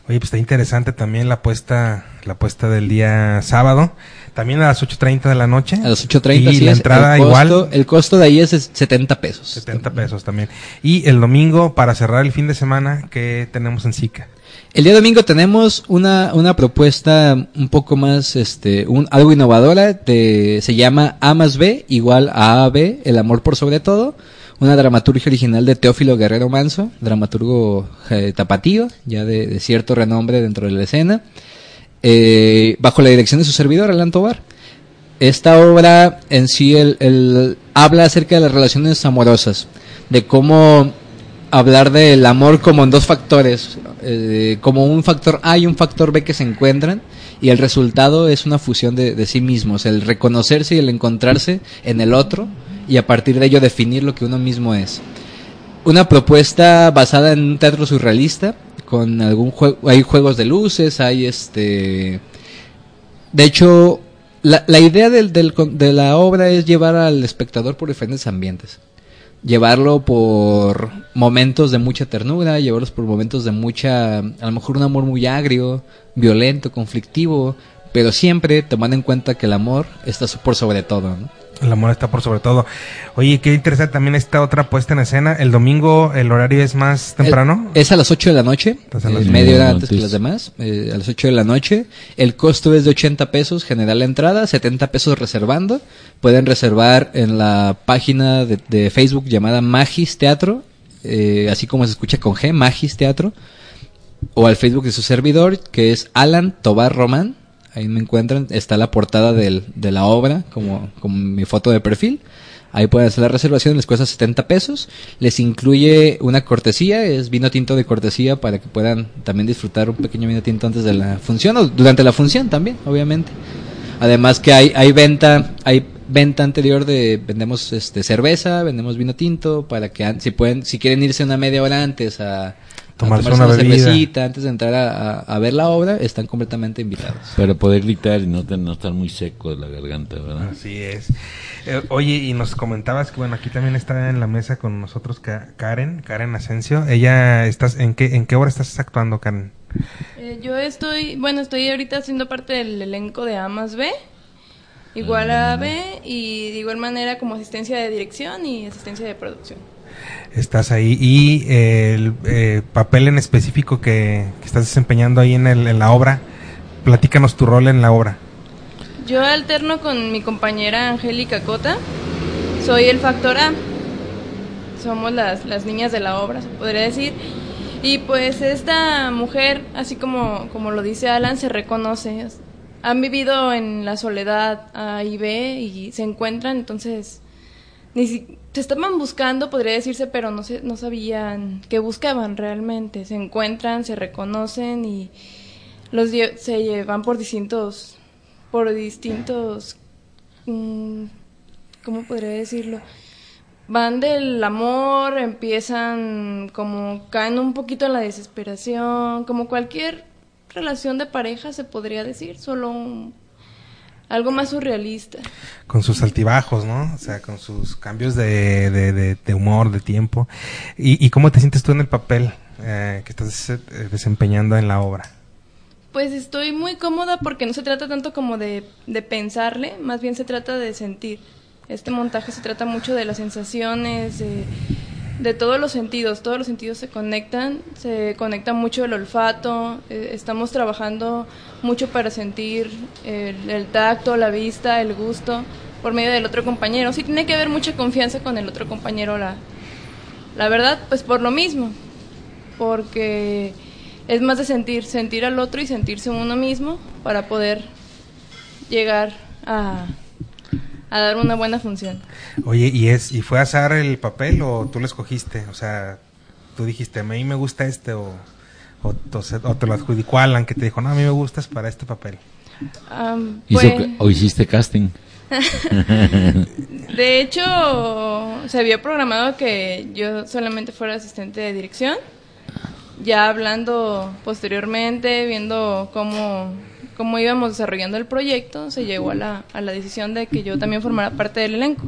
Oye, pues está interesante también la apuesta, la apuesta del día sábado. También a las 8.30 de la noche. A las 8.30 Y así la es. entrada el costo, igual. El costo de ahí es de 70 pesos. 70 pesos también. Y el domingo, para cerrar el fin de semana, ¿qué tenemos en SICA? El día domingo tenemos una, una propuesta un poco más, este, algo innovadora, de, se llama A más B igual a A B, el amor por sobre todo, una dramaturgia original de Teófilo Guerrero Manso, dramaturgo eh, tapatío, ya de, de cierto renombre dentro de la escena, eh, bajo la dirección de su servidor, Alan Tobar. Esta obra en sí el, el- habla acerca de las relaciones amorosas, de cómo hablar del amor como en dos factores, eh, como un factor A y un factor B que se encuentran y el resultado es una fusión de, de sí mismos, el reconocerse y el encontrarse en el otro y a partir de ello definir lo que uno mismo es. Una propuesta basada en un teatro surrealista con algún juego, hay juegos de luces, hay este de hecho, la, idea del, del de la obra es llevar al espectador por diferentes ambientes. Llevarlo por momentos de mucha ternura, llevarlos por momentos de mucha, a lo mejor un amor muy agrio, violento, conflictivo, pero siempre tomando en cuenta que el amor está por sobre todo. ¿no? El amor está por sobre todo. Oye, qué interesante también esta otra puesta en escena. El domingo el horario es más temprano. Es a las 8 de la noche, nueve. media hora antes que las demás, eh, a las 8 de la noche. El costo es de 80 pesos, general la entrada, 70 pesos reservando. Pueden reservar en la página de, de Facebook llamada Magis Teatro, eh, así como se escucha con G, Magis Teatro, o al Facebook de su servidor, que es Alan Tobar Román. Ahí me encuentran, está la portada de la obra, como, como mi foto de perfil. Ahí pueden hacer la reservación, les cuesta 70 pesos. Les incluye una cortesía, es vino tinto de cortesía para que puedan también disfrutar un pequeño vino tinto antes de la función o durante la función también, obviamente. Además que hay, hay venta, hay venta anterior de vendemos este cerveza, vendemos vino tinto para que si pueden, si quieren irse una media hora antes a, a Tomarse una bebida. cervecita antes de entrar a, a- a ver la obra, están completamente invitados. Para poder gritar y no, no estar muy seco de la garganta, ¿verdad? Así es. Eh, oye, y nos comentabas que bueno, aquí también está en la mesa con nosotros Ka- Karen, Karen Asensio. Ella estás en qué en qué hora estás actuando, Karen? Eh, yo estoy, bueno, estoy ahorita haciendo parte del elenco de Amas B, igual a B, y de igual manera como asistencia de dirección y asistencia de producción. Estás ahí. ¿Y el eh, papel en específico que, estás desempeñando ahí en, el- en la obra? Platícanos tu rol en la obra. Yo alterno con mi compañera Angélica Cota, soy el factor A, somos las, las niñas de la obra, se podría decir. Y pues esta mujer, así como, como lo dice Alan, se reconoce. Han vivido en la soledad A y B y se encuentran, entonces ni se estaban buscando, podría decirse, pero no, se, no sabían qué buscaban realmente. Se encuentran, se reconocen y los se llevan por distintos, por distintos, mm, ¿cómo podría decirlo? Van del amor, empiezan como caen un poquito en la desesperación, como cualquier relación de pareja se podría decir, solo un- algo más surrealista. Con sus altibajos, ¿no? O sea, con sus cambios de, de, de- de humor, de tiempo. ¿Y, y cómo te sientes tú en el papel eh, que estás eh, desempeñando en la obra? Pues estoy muy cómoda porque no se trata tanto como de, de pensarle, más bien se trata de sentir. Este montaje se trata mucho de las sensaciones, de, de todos los sentidos, todos los sentidos se conectan, se conecta mucho el olfato, eh, estamos trabajando mucho para sentir el, el tacto, la vista, el gusto por medio del otro compañero. Sí tiene que haber mucha confianza con el otro compañero, la, la verdad, pues por lo mismo, porque es más de sentir, sentir al otro y sentirse uno mismo para poder llegar a, a dar una buena función. Oye, ¿y es y fue azar el papel o tú lo escogiste? O sea, tú dijiste, a mí me gusta este o, o, o te lo adjudicó Alan que te dijo, no, a mí me gustas para este papel. Pues, ¿O hiciste casting? *laughs* de hecho, se había programado que yo solamente fuera asistente de dirección. Ya hablando posteriormente, viendo cómo, cómo íbamos desarrollando el proyecto, se llegó a la, a la decisión de que yo también formara parte del elenco.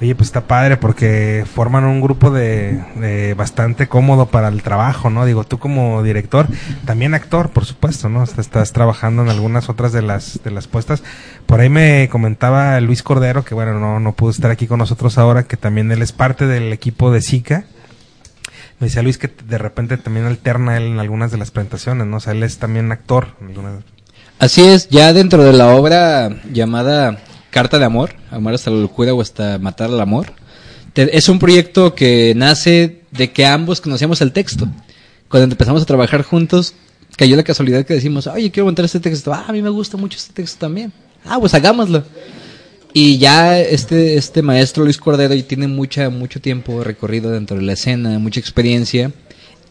Oye, pues está padre porque forman un grupo de, de bastante cómodo para el trabajo, ¿no? Digo, tú como director, también actor, por supuesto, ¿no? Estás, estás trabajando en algunas otras de las de las puestas. Por ahí me comentaba Luis Cordero, que bueno, no, no pudo estar aquí con nosotros ahora, que también él es parte del equipo de SICA. Me decía Luis que de repente también alterna él en algunas de las presentaciones, ¿no? O sea, él es también actor. Así es, ya dentro de la obra llamada Carta de Amor, Amar hasta la locura o hasta matar al amor, es un proyecto que nace de que ambos conocíamos el texto. Cuando empezamos a trabajar juntos, cayó la casualidad que decimos, oye, quiero montar este texto. Ah, a mí me gusta mucho este texto también. Ah, pues hagámoslo. Y ya este, este maestro Luis Cordero ya tiene mucha, mucho tiempo recorrido dentro de la escena, mucha experiencia.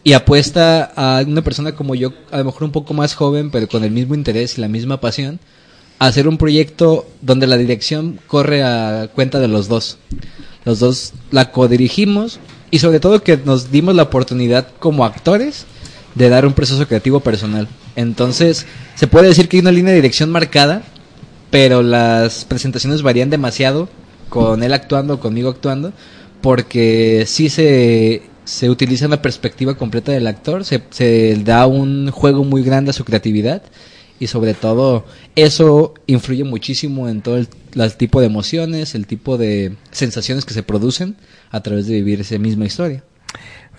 Y apuesta a una persona como yo, a lo mejor un poco más joven, pero con el mismo interés y la misma pasión, a hacer un proyecto donde la dirección corre a cuenta de los dos. Los dos la codirigimos y sobre todo que nos dimos la oportunidad como actores de dar un proceso creativo personal. Entonces, se puede decir que hay una línea de dirección marcada, pero las presentaciones varían demasiado con él actuando conmigo actuando, porque sí se, se utiliza una perspectiva completa del actor, se, se da un juego muy grande a su creatividad y sobre todo eso influye muchísimo en todo el, el tipo de emociones, el tipo de sensaciones que se producen a través de vivir esa misma historia.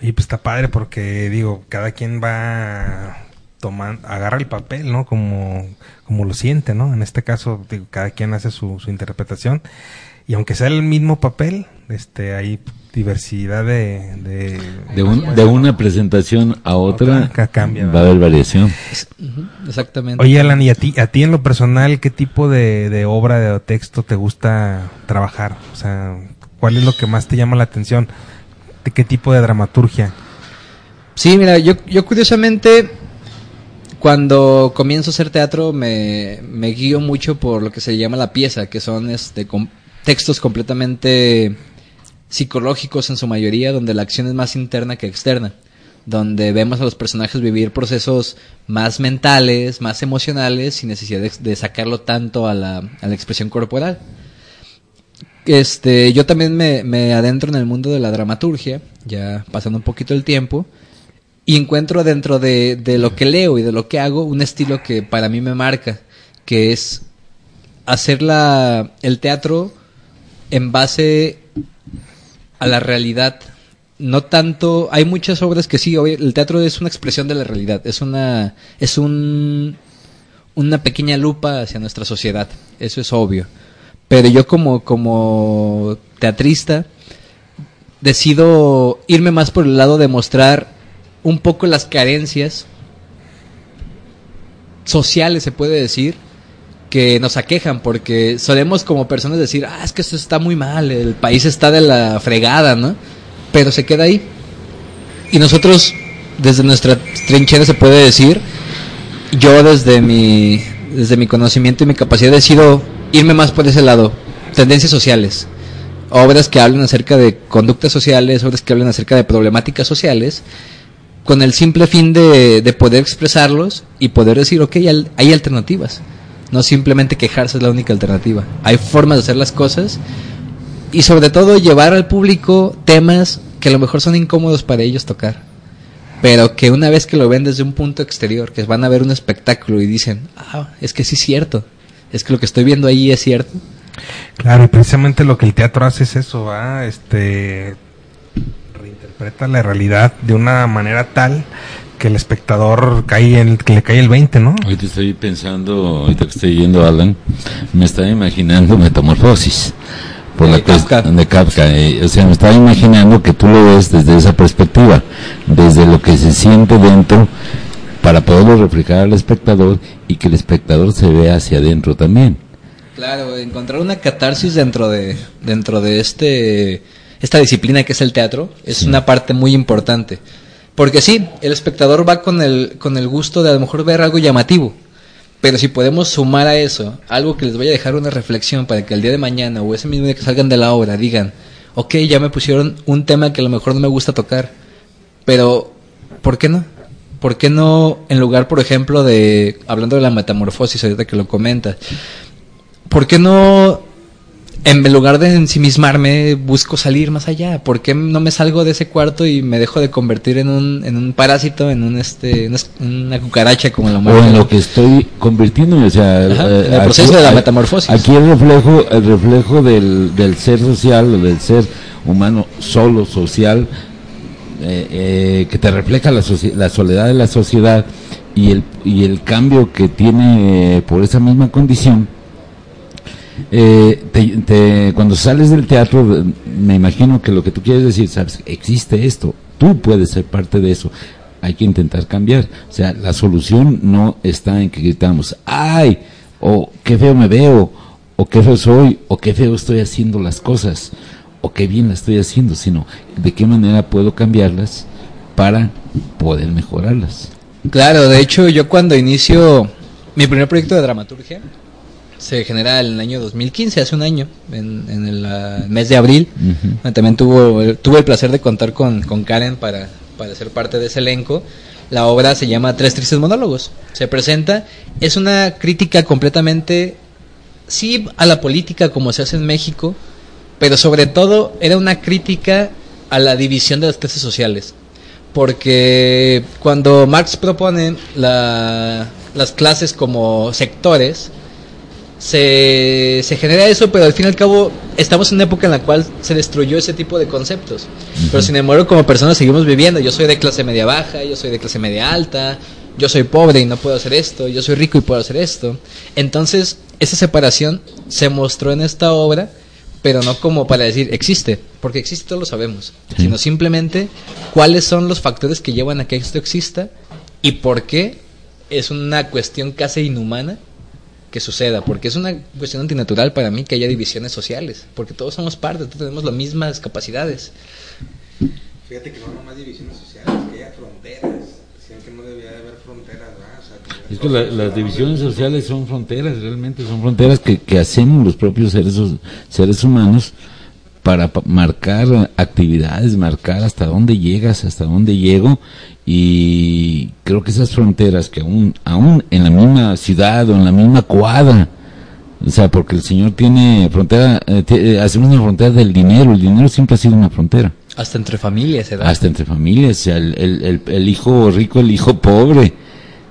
Oye, pues está padre porque, digo, cada quien va tomando, agarra el papel, ¿no? Como, como lo siente, ¿no? En este caso, digo, cada quien hace su, su interpretación. Y aunque sea el mismo papel, este, hay diversidad de... De, De, un- de una presentación a otra Otra, cambia, va a haber variación. Exactamente. Oye, Alan, ¿y a ti, a ti en lo personal, qué tipo de, de obra de texto te gusta trabajar? O sea, ¿cuál es lo que más te llama la atención? ¿De qué tipo de dramaturgia? Sí, mira, yo, yo curiosamente cuando comienzo a hacer teatro me, me guío mucho por lo que se llama la pieza, que son este textos completamente psicológicos en su mayoría, donde la acción es más interna que externa, donde vemos a los personajes vivir procesos más mentales, más emocionales, sin necesidad de, sacarlo tanto a la, expresión corporal. Este, yo también me adentro en el mundo de la dramaturgia, ya pasando un poquito el tiempo, y encuentro dentro de, de lo que leo y de lo que hago un estilo que para mí me marca, que es hacer la, el teatro en base a la realidad. No tanto, hay muchas obras que sí, el teatro es una expresión de la realidad, es una, es un, una pequeña lupa hacia nuestra sociedad, eso es obvio. Pero yo como, como teatrista decido irme más por el lado de mostrar un poco las carencias sociales, se puede decir, que nos aquejan, porque solemos como personas decir, ah, es que esto está muy mal, el país está de la fregada, ¿no? Pero se queda ahí. Y nosotros, desde nuestra trinchera se puede decir, yo desde mi, desde mi conocimiento y mi capacidad decido irme más por ese lado, tendencias sociales, obras que hablan acerca de conductas sociales, obras que hablan acerca de problemáticas sociales, con el simple fin de, de poder expresarlos y poder decir, ok, al- hay alternativas. No simplemente quejarse es la única alternativa. Hay formas de hacer las cosas y sobre todo llevar al público temas que a lo mejor son incómodos para ellos tocar. Pero que una vez que lo ven desde un punto exterior, que van a ver un espectáculo y dicen, ah, es que sí es cierto, es que lo que estoy viendo ahí es cierto. Claro, y precisamente lo que el teatro hace es eso, ¿va? Este reinterpreta la realidad de una manera tal que el espectador cae en, que le cae el 20, ¿no? Ahorita estoy pensando, ahorita que estoy yendo Alan, me estaba imaginando Metamorfosis. Por De la cuest- Kafka. de Kafka. eh, o sea, me estaba imaginando que tú lo ves desde esa perspectiva, desde lo que se siente dentro, para poderlo reflejar al espectador y que el espectador se vea hacia adentro también. Claro, encontrar una catarsis dentro de dentro de este esta disciplina que es el teatro es Sí. una parte muy importante. Porque sí, el espectador va con el con el gusto de a lo mejor ver algo llamativo. Pero si podemos sumar a eso algo que les vaya a dejar una reflexión para que el día de mañana o ese mismo día que salgan de la obra digan, ok, ya me pusieron un tema que a lo mejor no me gusta tocar, pero ¿por qué no? ¿Por qué no, en lugar, por ejemplo, de, hablando de la metamorfosis, ahorita que lo comentas, ¿por qué no, en lugar de ensimismarme, busco salir más allá? ¿Por qué no me salgo de ese cuarto y me dejo de convertir en un, en un parásito, en un este, una, una cucaracha como la o en lo que estoy convirtiéndome, o sea, Ajá, eh, en el proceso de la aquí- metamorfosis. Aquí el reflejo, el reflejo del, del ser social, del ser humano solo, social, eh, eh, que te refleja la, la soledad de la sociedad y el, y el cambio que tiene eh, por esa misma condición. Eh, te- te- cuando sales del teatro, eh, me imagino que lo que tú quieres decir, sabes, existe esto, tú puedes ser parte de eso, hay que intentar cambiar. O sea, la solución no está en que gritamos, ¡ay! o qué feo me veo, o qué feo soy, o qué feo estoy haciendo las cosas, o qué bien las estoy haciendo, sino de qué manera puedo cambiarlas para poder mejorarlas. Claro, de hecho yo cuando inicio mi primer proyecto de dramaturgia, se genera en el año 2015, hace un año, en, en el ah, mes de abril. Ujú. También tuvo, tuve el placer de contar con, con Karen para, para ser parte de ese elenco. La obra se llama Tres Tristes Monólogos. Se presenta, es una crítica completamente, sí, a la política como se hace en México, pero sobre todo era una crítica a la división de las clases sociales. Porque cuando Marx propone la- las clases como sectores, se, se genera eso, pero al fin y al cabo estamos en una época en la cual se destruyó ese tipo de conceptos. Pero sin embargo, como personas seguimos viviendo. Yo soy de clase media baja, yo soy de clase media alta, yo soy pobre y no puedo hacer esto, yo soy rico y puedo hacer esto. Entonces, esa separación se mostró en esta obra, pero no como para decir existe, porque existe todos lo sabemos, Sí. sino simplemente cuáles son los factores que llevan a que esto exista y por qué es una cuestión casi inhumana que suceda, porque es una cuestión antinatural para mí que haya divisiones sociales, porque todos somos parte, todos tenemos las mismas capacidades. Fíjate que no nomás divisiones sociales, que haya fronteras. Decían que no debía de haber fronteras, ¿verdad? O sea, que Es que la- las divisiones sociales son fronteras, realmente son fronteras que, que hacemos los propios seres, seres humanos para pa- marcar actividades, marcar hasta dónde llegas, hasta dónde llego y creo que esas fronteras que aún, aún en la misma ciudad o en la misma cuadra, o sea, porque el Señor tiene frontera, eh, eh, hacemos una frontera del dinero, el dinero siempre ha sido una frontera. Hasta entre familias da. hasta entre familias, o sea, el, el, el, el hijo rico, el hijo pobre,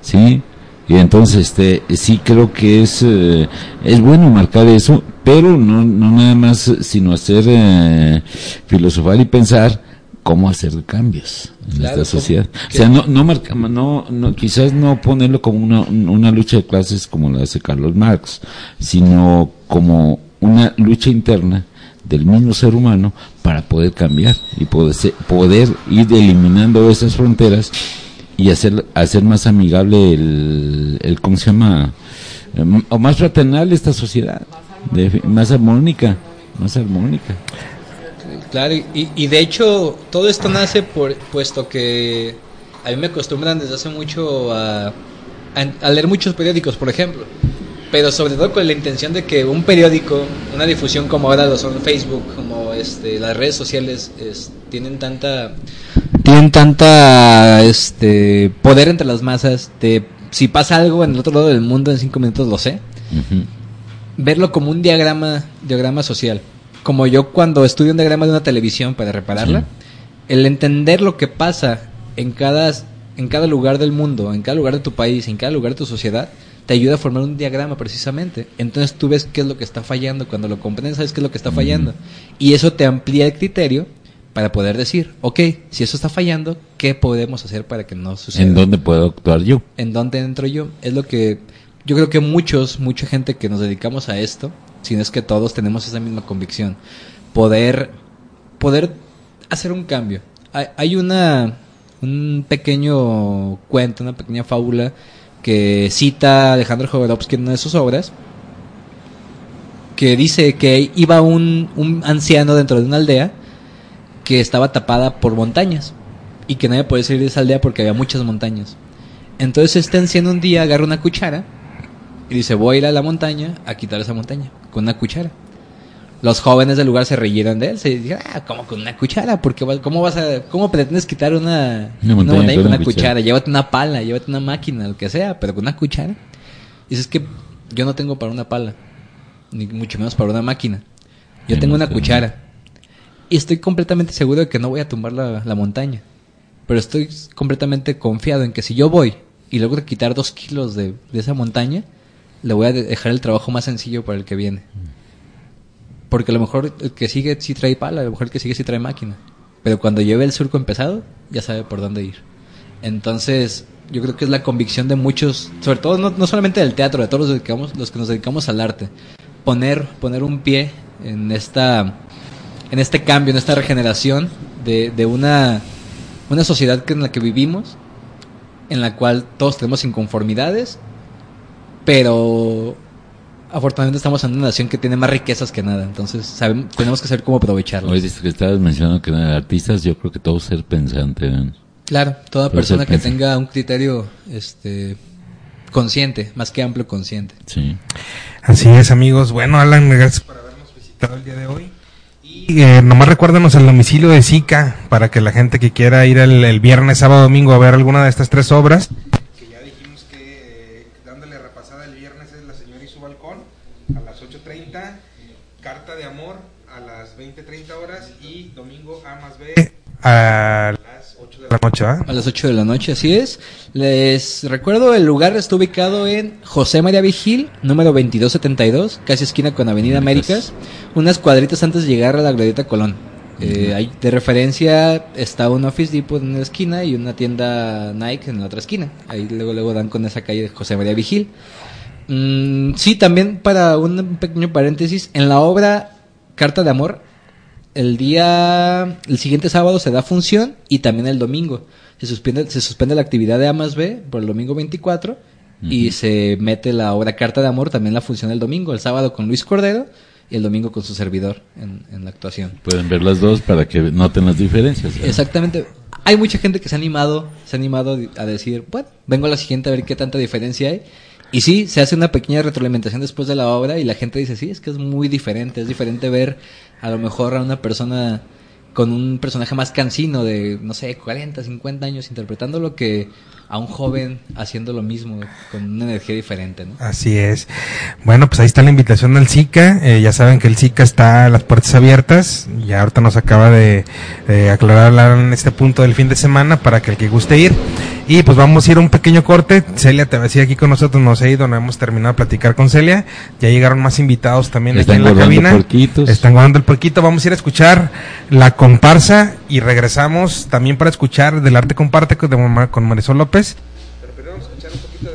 ¿sí? Y entonces, este, sí creo que es, eh, es bueno marcar eso, pero no, no nada más, eh, sino hacer, eh, filosofar y pensar cómo hacer cambios en Claro, esta sociedad. ¿Qué? O sea, no, no marca, no, no, quizás no ponerlo como una, una lucha de clases como la hace Carlos Marx, sino como una lucha interna del mismo ser humano para poder cambiar y poder, poder ir eliminando esas fronteras y hacer, hacer más amigable el, el ¿cómo se llama? Em, o más fraternal esta sociedad, más armónica, más armónica. Claro, y, y de hecho todo esto nace por puesto que a mí me acostumbran desde hace mucho a, a- leer muchos periódicos, por ejemplo, pero sobre todo con la intención de que un periódico, una difusión como ahora lo son Facebook, como este, las redes sociales, es- tienen tanta tienen tanta este poder entre las masas de si pasa algo en el otro lado del mundo en cinco minutos lo sé verlo como un diagrama, diagrama social. Como yo cuando estudio un diagrama de una televisión para repararla, Sí. el entender lo que pasa en cada, en cada lugar del mundo, en cada lugar de tu país, en cada lugar de tu sociedad, te ayuda a formar un diagrama precisamente. Entonces tú ves qué es lo que está fallando. Cuando lo comprendes, sabes qué es lo que está fallando. Y eso te amplía el criterio para poder decir, ok, si eso está fallando, ¿qué podemos hacer para que no suceda? ¿En dónde puedo actuar yo? en dónde entro yo. Es lo que yo creo que muchos, mucha gente que nos dedicamos a esto, si no es que todos tenemos esa misma convicción, poder, poder hacer un cambio. Hay, hay una, un pequeño cuento, una pequeña fábula que cita Alejandro Jodorowsky en una de sus obras, que dice que iba un, un anciano dentro de una aldea que estaba tapada por montañas y que nadie podía salir de esa aldea porque había muchas montañas. Entonces este anciano un día agarra una cuchara y dice, voy a ir a la montaña a quitar esa montaña con una cuchara. Los jóvenes del lugar se reyeron de él, se dijeron, ah, ¿cómo con una cuchara? Porque ¿Cómo vas a, cómo pretendes quitar una, Una una montaña con con una una cuchara? cuchara. Llévate una pala, llévate una máquina, lo que sea, pero con una cuchara. Y dices que yo no tengo para una pala, ni mucho menos para una máquina. Yo tengo una cuchara. Y estoy completamente seguro de que no voy a tumbar la, la montaña. Pero estoy completamente confiado en que si yo voy y logro quitar dos kilos de, de esa montaña, le voy a de- dejar el trabajo más sencillo para el que viene. Porque a lo mejor el que sigue sí trae pala, a lo mejor el que sigue sí trae máquina. Pero cuando lleve el surco empezado, ya sabe por dónde ir. Entonces, yo creo que es la convicción de muchos, sobre todo no, no solamente del teatro, de todos los, dedicamos, los que nos dedicamos al arte. Poner, poner un pie en esta, en este cambio, en esta regeneración de, de una, una sociedad que- en la que vivimos, en la cual todos tenemos inconformidades, pero afortunadamente estamos en una nación que tiene más riquezas que nada, entonces sabemos, tenemos que saber cómo aprovecharlas. Hoy dices que estabas mencionando que eran artistas, yo creo que todo ser pensante. ¿no? Claro, toda persona que tenga un criterio este consciente, más que amplio consciente. Sí. Así es, amigos. Bueno, Alan, gracias por habernos visitado el día de hoy. Y eh, nomás recuérdanos el domicilio de Zika para que la gente que quiera ir el, el viernes, sábado, domingo a ver alguna de estas tres obras. Que ya dijimos que eh, dándole repasada el viernes es La Señora y su Balcón a las 8.30, Carta de Amor a las 20.30 horas y domingo A más B a 8 de la noche, ¿va? A las 8 de la noche, así es. Les recuerdo, el lugar está ubicado en José María Vigil, número 2272, casi esquina con Avenida Américas. Américas, unas cuadritas antes de llegar a la Glorieta Colón. Eh, de referencia está un Office Depot en una esquina y una tienda Nike en la otra esquina. Ahí luego luego dan con esa calle de José María Vigil. Mm, sí, también para un pequeño paréntesis, en la obra Carta de Amor, el día, el siguiente sábado se da función y también el domingo. Se suspende, se suspende la actividad de A más B por el domingo 24 y se mete la obra Carta de Amor, también la función el domingo, el sábado con Luis Cordero y el domingo con su servidor en, en la actuación. Pueden ver las dos para que noten las diferencias. Exactamente. Hay mucha gente que se ha animado, se ha animado a decir, bueno, vengo a la siguiente a ver qué tanta diferencia hay. Y sí, se hace una pequeña retroalimentación después de la obra y la gente dice, sí, es que es muy diferente, es diferente ver a lo mejor a una persona con un personaje más cansino de, no sé, 40, 50 años interpretándolo que a un joven haciendo lo mismo con una energía diferente, ¿no? Así es. Bueno, pues ahí está la invitación al SICA. Eh, ya saben que el SICA está a las puertas abiertas. Ya ahorita nos acaba de, de aclarar en este punto del fin de semana para que el que guste ir. Y pues vamos a ir a un pequeño corte. Celia te va a decir aquí con nosotros, no se ha ido, no hemos terminado de platicar con Celia. Ya llegaron más invitados también Están aquí en la cabina. porquitos. Están guardando el porquito. Vamos a ir a escuchar la comparsa y regresamos también para escuchar del arte comparte con Marisol López. Pero primero vamos a escuchar un poquito de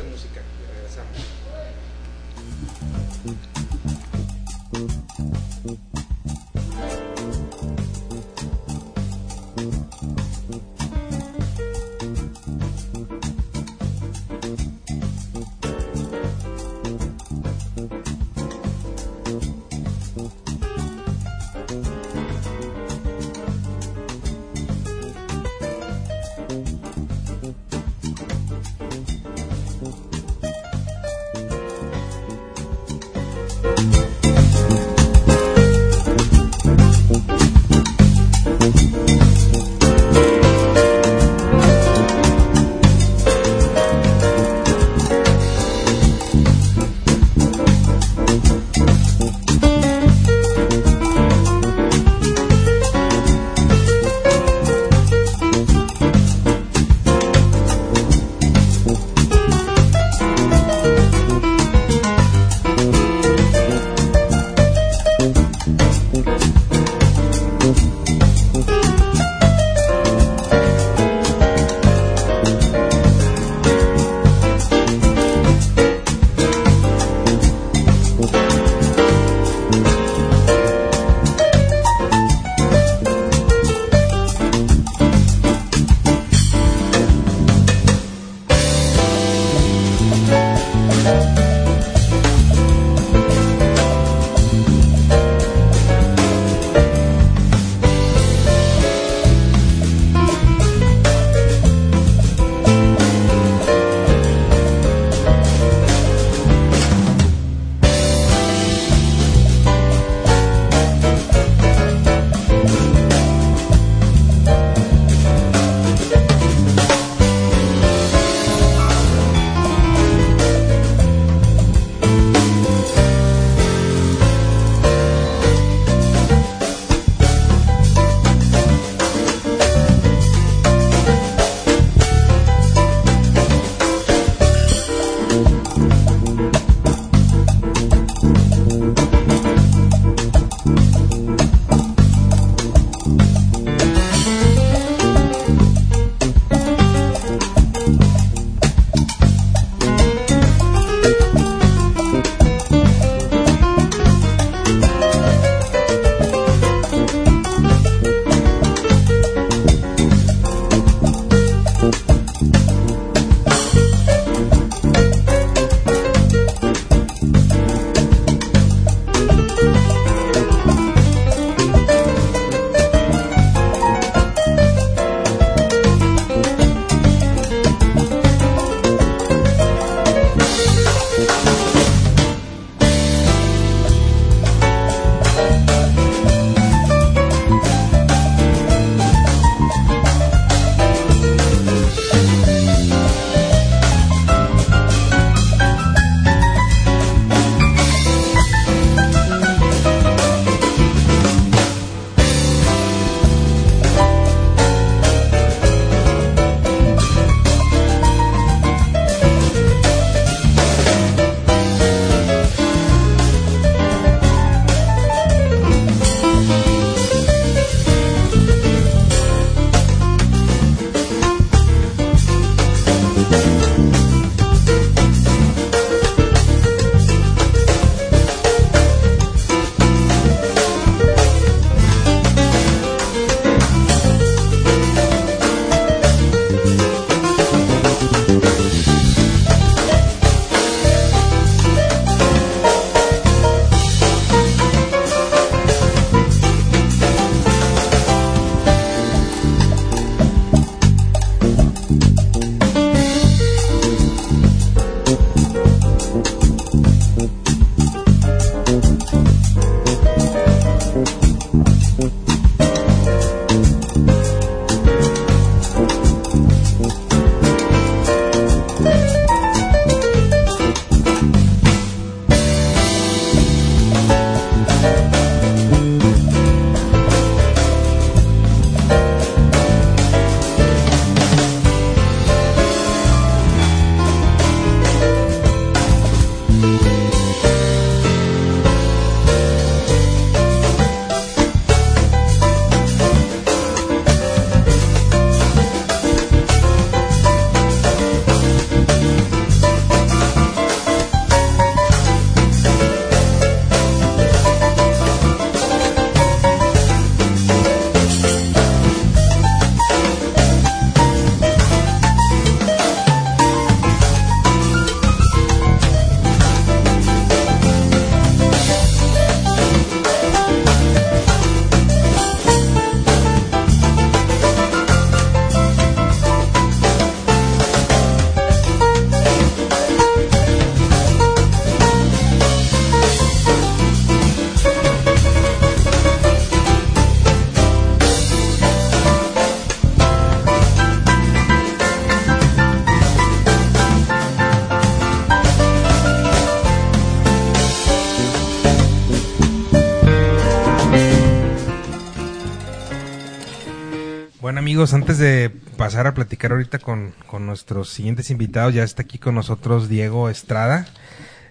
antes de pasar a platicar ahorita con, con nuestros siguientes invitados, ya está aquí con nosotros Diego Estrada,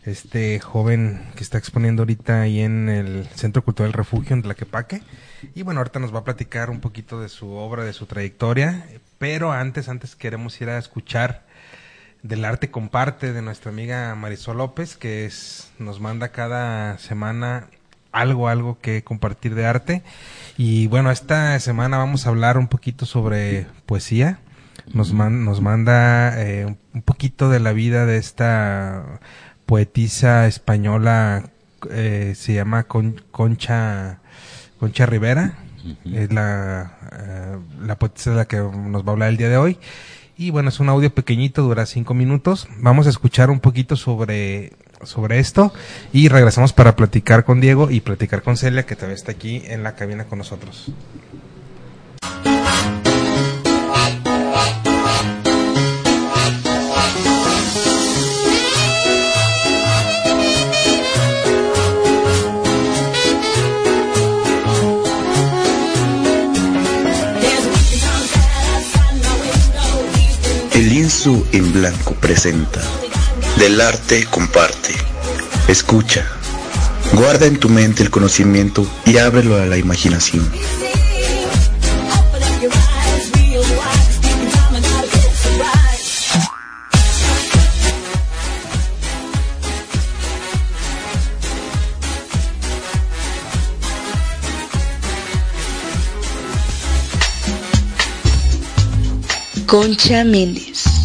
este joven que está exponiendo ahorita ahí en el Centro Cultural Refugio en Tlaquepaque. Y bueno, ahorita nos va a platicar un poquito de su obra, de su trayectoria, pero antes, antes queremos ir a escuchar del arte comparte de nuestra amiga Marisol López, que es, nos manda cada semana algo, algo que compartir de arte. Y bueno, esta semana vamos a hablar un poquito sobre poesía. Nos, man, nos manda eh, un poquito de la vida de esta poetisa española, eh, se llama Con, Concha, Concha Rivera. Es la, eh, la poetisa de la que nos va a hablar el día de hoy. Y bueno, es un audio pequeñito, dura cinco minutos. Vamos a escuchar un poquito sobre sobre esto y regresamos para platicar con Diego y platicar con Celia que también está aquí en la cabina con nosotros. El lienzo en blanco presenta del arte comparte. Escucha. Guarda en tu mente el conocimiento y ábrelo a la imaginación. Concha Méndez.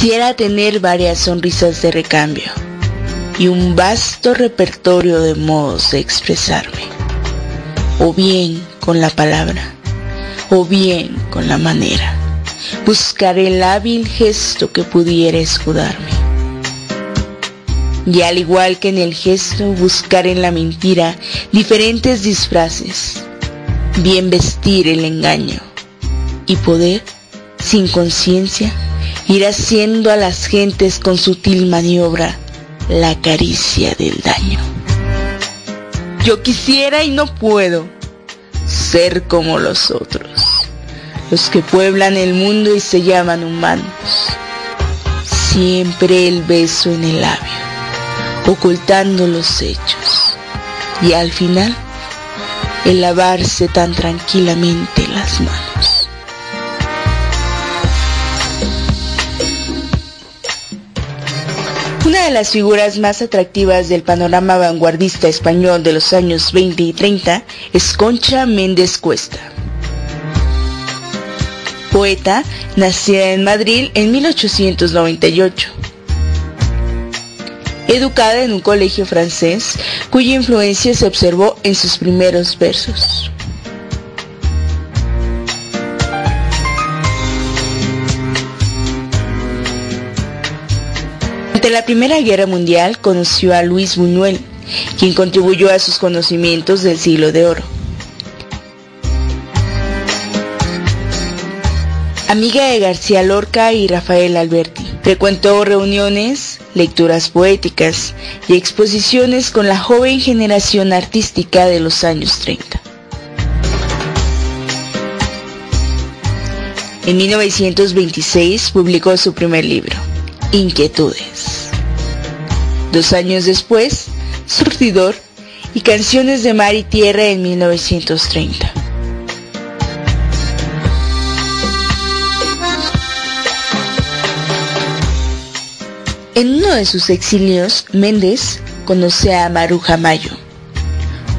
Quisiera tener varias sonrisas de recambio y un vasto repertorio de modos de expresarme, o bien con la palabra, o bien con la manera. Buscar el hábil gesto que pudiera escudarme. Y al igual que en el gesto, buscar en la mentira diferentes disfraces, bien vestir el engaño y poder, sin conciencia, ir haciendo a las gentes con sutil maniobra la caricia del daño. Yo quisiera y no puedo ser como los otros, los que pueblan el mundo y se llaman humanos. Siempre el beso en el labio, ocultando los hechos, y al final el lavarse tan tranquilamente las manos. Una de las figuras más atractivas del panorama vanguardista español de los años 20 y 30 es Concha Méndez Cuesta. Poeta, nacida en Madrid en 1898. Educada en un colegio francés, cuya influencia se observó en sus primeros versos. Durante la Primera Guerra Mundial conoció a Luis Buñuel, quien contribuyó a sus conocimientos del siglo de oro. Amiga de García Lorca y Rafael Alberti, frecuentó reuniones, lecturas poéticas y exposiciones con la joven generación artística de los años 30. En 1926 publicó su primer libro, Inquietudes. Dos años después, Surtidor y Canciones de Mar y Tierra en 1930. En uno de sus exilios, Méndez conoce a Maruja Mayo,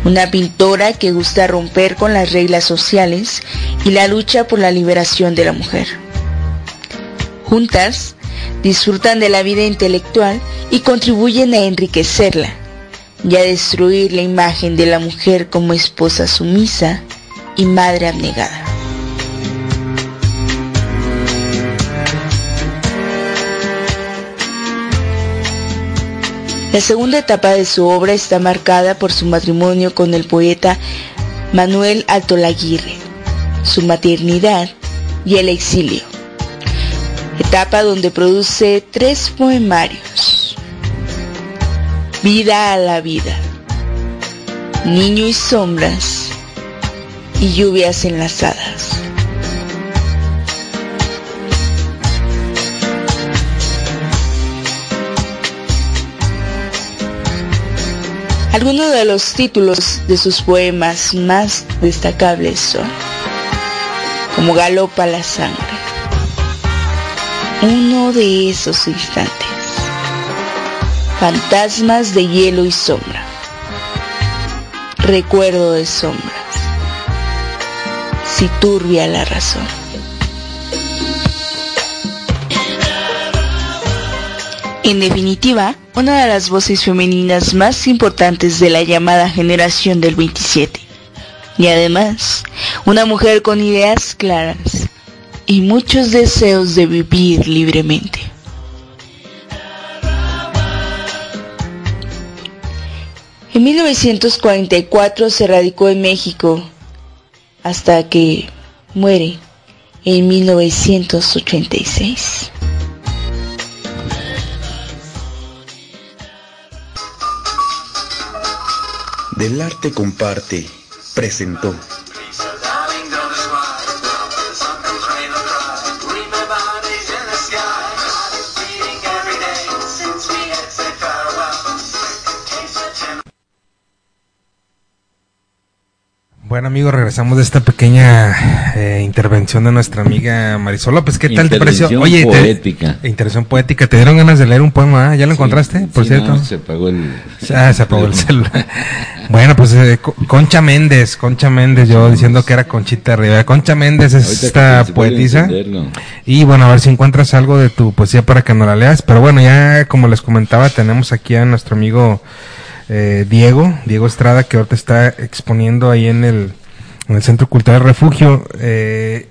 una pintora que gusta romper con las reglas sociales y la lucha por la liberación de la mujer. Juntas, disfrutan de la vida intelectual y contribuyen a enriquecerla y a destruir la imagen de la mujer como esposa sumisa y madre abnegada. La segunda etapa de su obra está marcada por su matrimonio con el poeta Manuel Altolaguirre, su maternidad y el exilio. Etapa donde produce tres poemarios. Vida a la vida. Niño y sombras y lluvias enlazadas. Algunos de los títulos de sus poemas más destacables son Como galopa la sangre, uno de esos instantes, Fantasmas de hielo y sombra, Recuerdo de sombras, Si turbia la razón. En definitiva, una de las voces femeninas más importantes de la llamada generación del 27. Y además, una mujer con ideas claras y muchos deseos de vivir libremente. En 1944 se radicó en México hasta que muere en 1986. Del arte comparte presentó Bueno amigos, regresamos de esta pequeña eh, intervención de nuestra amiga Marisol López. ¿Qué tal te pareció? Oye, te- poética. intervención poética. ¿Te dieron ganas de leer un poema? ¿Ya lo encontraste, por Sí, cierto? no, se apagó el... Ah, se apagó el celular. bueno, pues eh, Co- Concha Méndez, Concha Méndez, yo diciendo que era Conchita Rivera. Concha Méndez es esta poetisa. Y bueno, a ver si encuentras algo de tu poesía para que nos la leas. Pero bueno, ya como les comentaba, tenemos aquí a nuestro amigo eh, Diego, Diego Estrada, que ahorita está exponiendo ahí en el, en el Centro Cultural Refugio. Eh,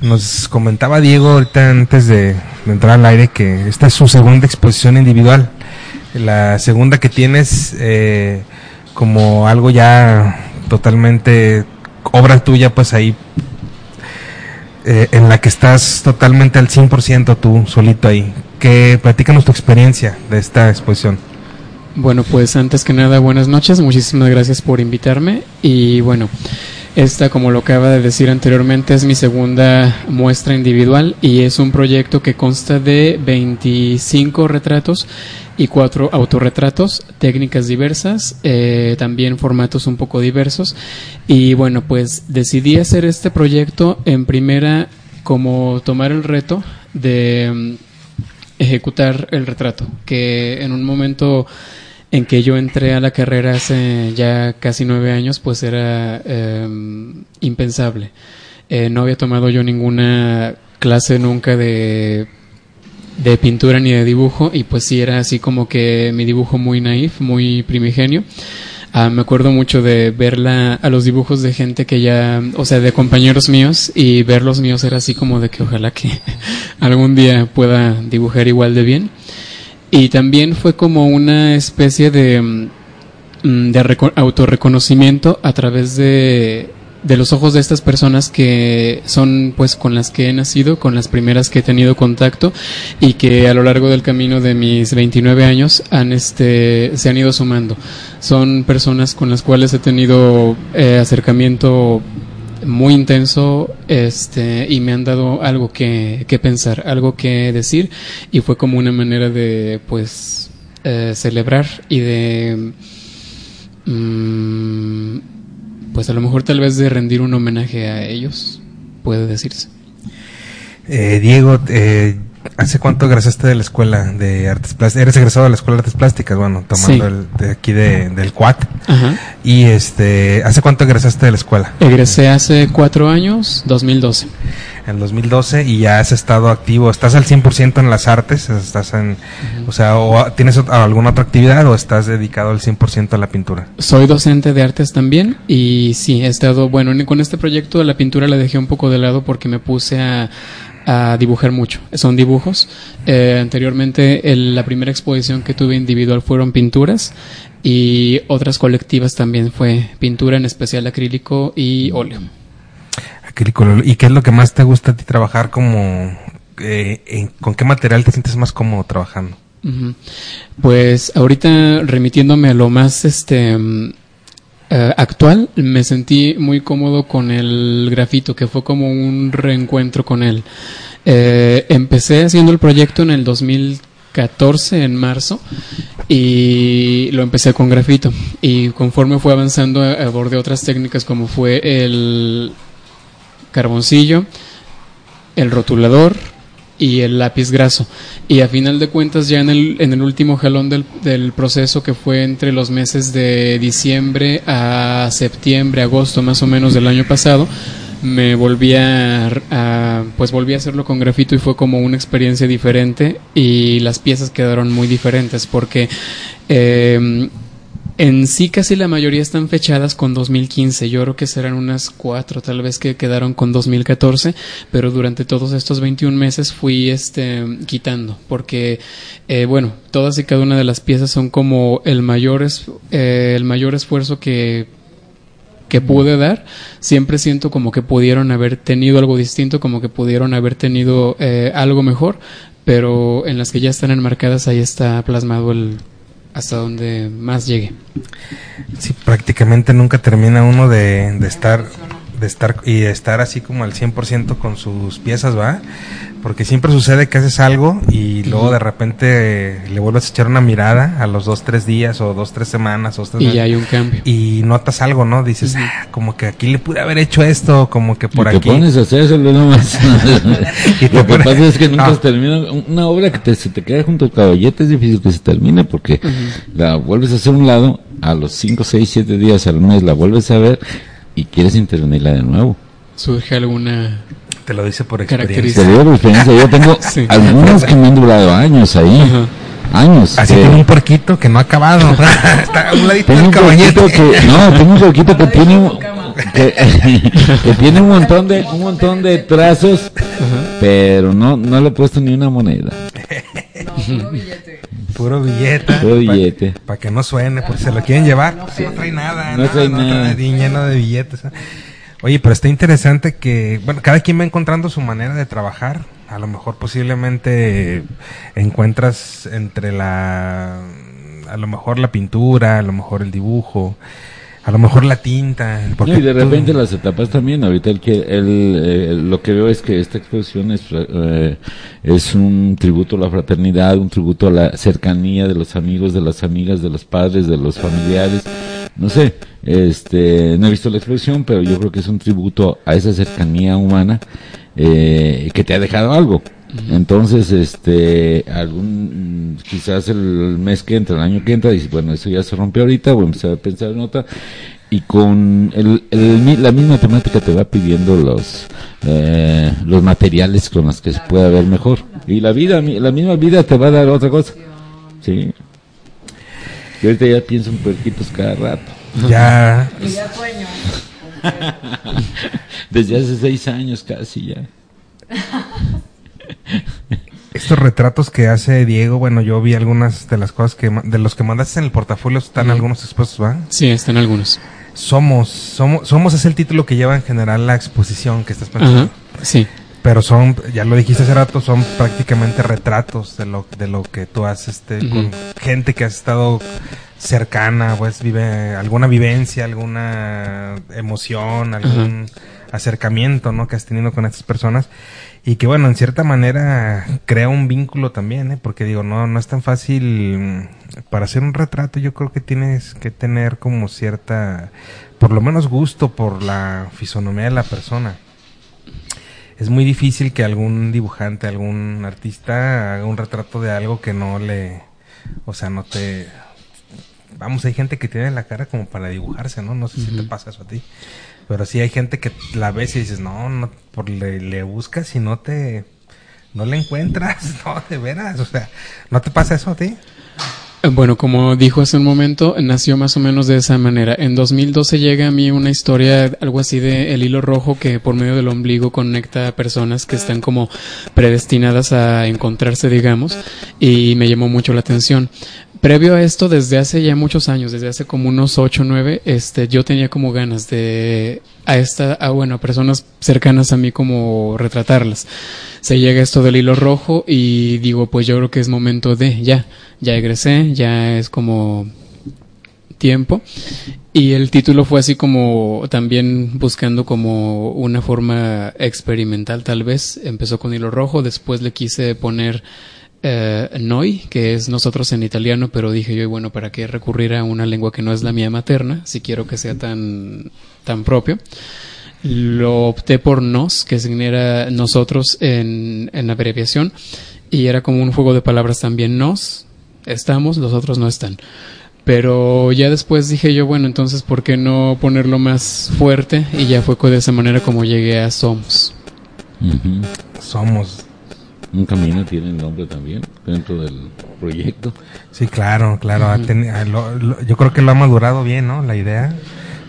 nos comentaba Diego ahorita antes de, entrar al aire que esta es su segunda exposición individual. La segunda que tienes eh, como algo ya totalmente obra tuya, pues ahí eh, en la que estás totalmente al 100% tú solito ahí. Que platícanos tu experiencia de esta exposición. Bueno, pues antes que nada, buenas noches. Muchísimas gracias por invitarme. Y bueno, esta, como lo acaba de decir anteriormente, es mi segunda muestra individual y es un proyecto que consta de 25 retratos y cuatro autorretratos, técnicas diversas, eh, también formatos un poco diversos. Y bueno, pues decidí hacer este proyecto en primera como tomar el reto de mm, ejecutar el retrato, que en un momento en que yo entré a la carrera hace ya casi nueve años, pues era eh, impensable. Eh, no había tomado yo ninguna clase nunca de, de pintura ni de dibujo y pues sí era así como que mi dibujo muy naif, muy primigenio. Ah, me acuerdo mucho de verla a los dibujos de gente que ya, o sea, de compañeros míos y ver los míos era así como de que ojalá que *laughs* algún día pueda dibujar igual de bien. Y también fue como una especie de, mm, de reco- autorreconocimiento a través de, de los ojos de estas personas que son pues con las que he nacido, con las primeras que he tenido contacto y que a lo largo del camino de mis 29 años han este se han ido sumando. Son personas con las cuales he tenido eh, acercamiento muy intenso este y me han dado algo que, que pensar, algo que decir y fue como una manera de pues eh, celebrar y de mm, pues a lo mejor tal vez de rendir un homenaje a ellos, puede decirse. Eh, Diego, eh, ¿hace cuánto egresaste de la escuela de artes plásticas? Eres egresado de la escuela de artes plásticas, bueno, tomando Sí. el de aquí de, del CUAT. Ajá. Y este, ¿hace cuánto egresaste de la escuela? Egresé hace cuatro años, 2012. En 2012 y ya has estado activo, ¿estás al 100% en las artes? ¿Estás en, o sea, o tienes alguna otra actividad o estás dedicado al 100% a la pintura? Soy docente de artes también y sí, he estado, bueno, en- con este proyecto de la pintura la dejé un poco de lado porque me puse a, a dibujar mucho. Son dibujos. Eh, anteriormente el- la primera exposición que tuve individual fueron pinturas y otras colectivas también fue pintura, en especial acrílico y óleo. Acrílico, ¿Y qué es lo que más te gusta a ti trabajar como, eh, en- con qué material te sientes más cómodo trabajando? Pues ahorita remitiéndome a lo más este eh, actual, me sentí muy cómodo con el grafito, que fue como un reencuentro con él. Eh, empecé haciendo el proyecto en el 2014, en marzo, y lo empecé con grafito. Y conforme fue avanzando, abordé otras técnicas como fue el carboncillo, el rotulador, y el lápiz graso. Y a final de cuentas, ya en el, en el último jalón del, del proceso, que fue entre los meses de diciembre a septiembre, agosto más o menos del año pasado, me volví a, pues volví a hacerlo con grafito y fue como una experiencia diferente y las piezas quedaron muy diferentes porque eh, en sí casi la mayoría están fechadas con 2015. Yo creo que serán unas cuatro tal vez que quedaron con 2014, pero durante todos estos 21 meses fui este quitando porque eh, bueno, todas y cada una de las piezas son como el mayor eh, el mayor esfuerzo que que pude dar, siempre siento como que pudieron haber tenido algo distinto, como que pudieron haber tenido eh, algo mejor, pero en las que ya están enmarcadas ahí está plasmado el hasta donde más llegue. Sí, prácticamente nunca termina uno de, de estar de estar y de estar así como al 100% con sus piezas, ¿va? Porque siempre sucede que haces algo y luego de repente le vuelves a echar una mirada a los dos, tres días o dos, tres semanas o tres Y meses, ya hay un cambio. y notas algo, ¿no? Dices, "Ah, como que aquí le pude haber hecho esto, como que por y te aquí. pones a hacerlo nomás. *laughs* Y te Lo que pones- pasa es que nunca No. se termina. Una obra que te, se te queda junto al caballete es difícil que se termine porque la vuelves a hacer un lado, a los 5, 6, 7 días al mes la vuelves a ver y quieres intervenirla de nuevo. Surge alguna Te lo dice por Te característica. digo por experiencia, yo tengo *laughs* Sí. algunas que me han durado años ahí. Años. Así que- tiene un puerquito que no ha acabado. *laughs* Está a un ladito Tengo del un caballete. que, no, tengo un que *laughs* tiene, un- que, que tiene un montón de, un montón de trazos, pero no, no le he puesto ni una moneda. Puro billete. Puro billete. Para que no suene, porque se lo quieren llevar. No, no trae nada. No trae nada. lleno de billetes. ¿eh? Oye, pero está interesante que, bueno, cada quien va encontrando su manera de trabajar. A lo mejor posiblemente encuentras entre la, a lo mejor la pintura, a lo mejor el dibujo, a lo mejor la tinta. porque No, y de tú- repente las etapas también. Ahorita el que, el, eh, lo que veo es que esta exposición es, eh, es un tributo a la fraternidad, un tributo a la cercanía de los amigos, de las amigas, de los padres, de los familiares. No sé, este, no he visto la exposición, pero yo creo que es un tributo a esa cercanía humana eh, que te ha dejado algo. Entonces, este, algún, mm, quizás el mes que entra, el año que entra, dices, bueno, eso ya se rompió ahorita, voy a empezar a pensar en otra. Y con el, el mi- la misma temática te va pidiendo los, eh, los materiales con los que se pueda ver mejor. Y la vida, mi- la misma vida te va a dar otra cosa. Sí. Y ahorita ya pienso en puerquitos cada rato. Ya. Y ya sueño. Desde hace seis años casi ya. *laughs* *laughs* Estos retratos que hace Diego, bueno, yo vi algunas de las cosas que de los que mandaste en el portafolio están algunos expuestos, ¿va? Sí, están algunos. Somos, somos, somos es el título que lleva en general la exposición que estás pensando. Ajá, sí. Pero son, ya lo dijiste hace rato, son prácticamente retratos de lo, de lo que tú has, este, con gente que has estado cercana, pues vive alguna vivencia, alguna emoción, algún acercamiento, ¿no? Que has tenido con estas personas y que bueno, en cierta manera crea un vínculo también, ¿eh? Porque digo, no, no es tan fácil mm, para hacer un retrato. Yo creo que tienes que tener como cierta, por lo menos gusto por la fisonomía de la persona es muy difícil que algún dibujante, algún artista haga un retrato de algo que no le, o sea, no te, vamos, hay gente que tiene la cara como para dibujarse, ¿no? No sé si te pasa eso a ti, pero sí hay gente que la ves y dices, no, no, por le, le buscas y no te, no le encuentras, *laughs* no, de veras, o sea, ¿no te pasa eso a ti? Eh, Bueno, como dijo hace un momento, nació más o menos de esa manera. En 2012 llega a mí una historia, algo así de el hilo rojo que por medio del ombligo conecta a personas que están como predestinadas a encontrarse, digamos, y me llamó mucho la atención. Previo a esto, desde hace ya muchos años, desde hace como unos 8 o 9, este, yo tenía como ganas de a esta, a, bueno, a personas cercanas a mí como retratarlas. Se llega esto del hilo rojo y digo, pues yo creo que es momento de, ya, ya egresé, ya es como tiempo. Y el título fue así como también buscando como una forma experimental tal vez. Empezó con hilo rojo, después le quise poner eh, Noi, que es nosotros en italiano, pero dije yo, bueno, ¿para qué recurrir a una lengua que no es la mía materna? Si quiero que sea tan, tan propio. Lo opté por nos, que significa nosotros en, en abreviación, y era como un juego de palabras también nos, estamos, los otros no están. Pero ya después dije yo, bueno, entonces, ¿por qué no ponerlo más fuerte? Y ya fue de esa manera como llegué a Somos. Somos. Un camino tiene nombre también dentro del proyecto. Sí, claro, claro. ah, lo- lo- yo creo que lo ha madurado bien, ¿no? La idea.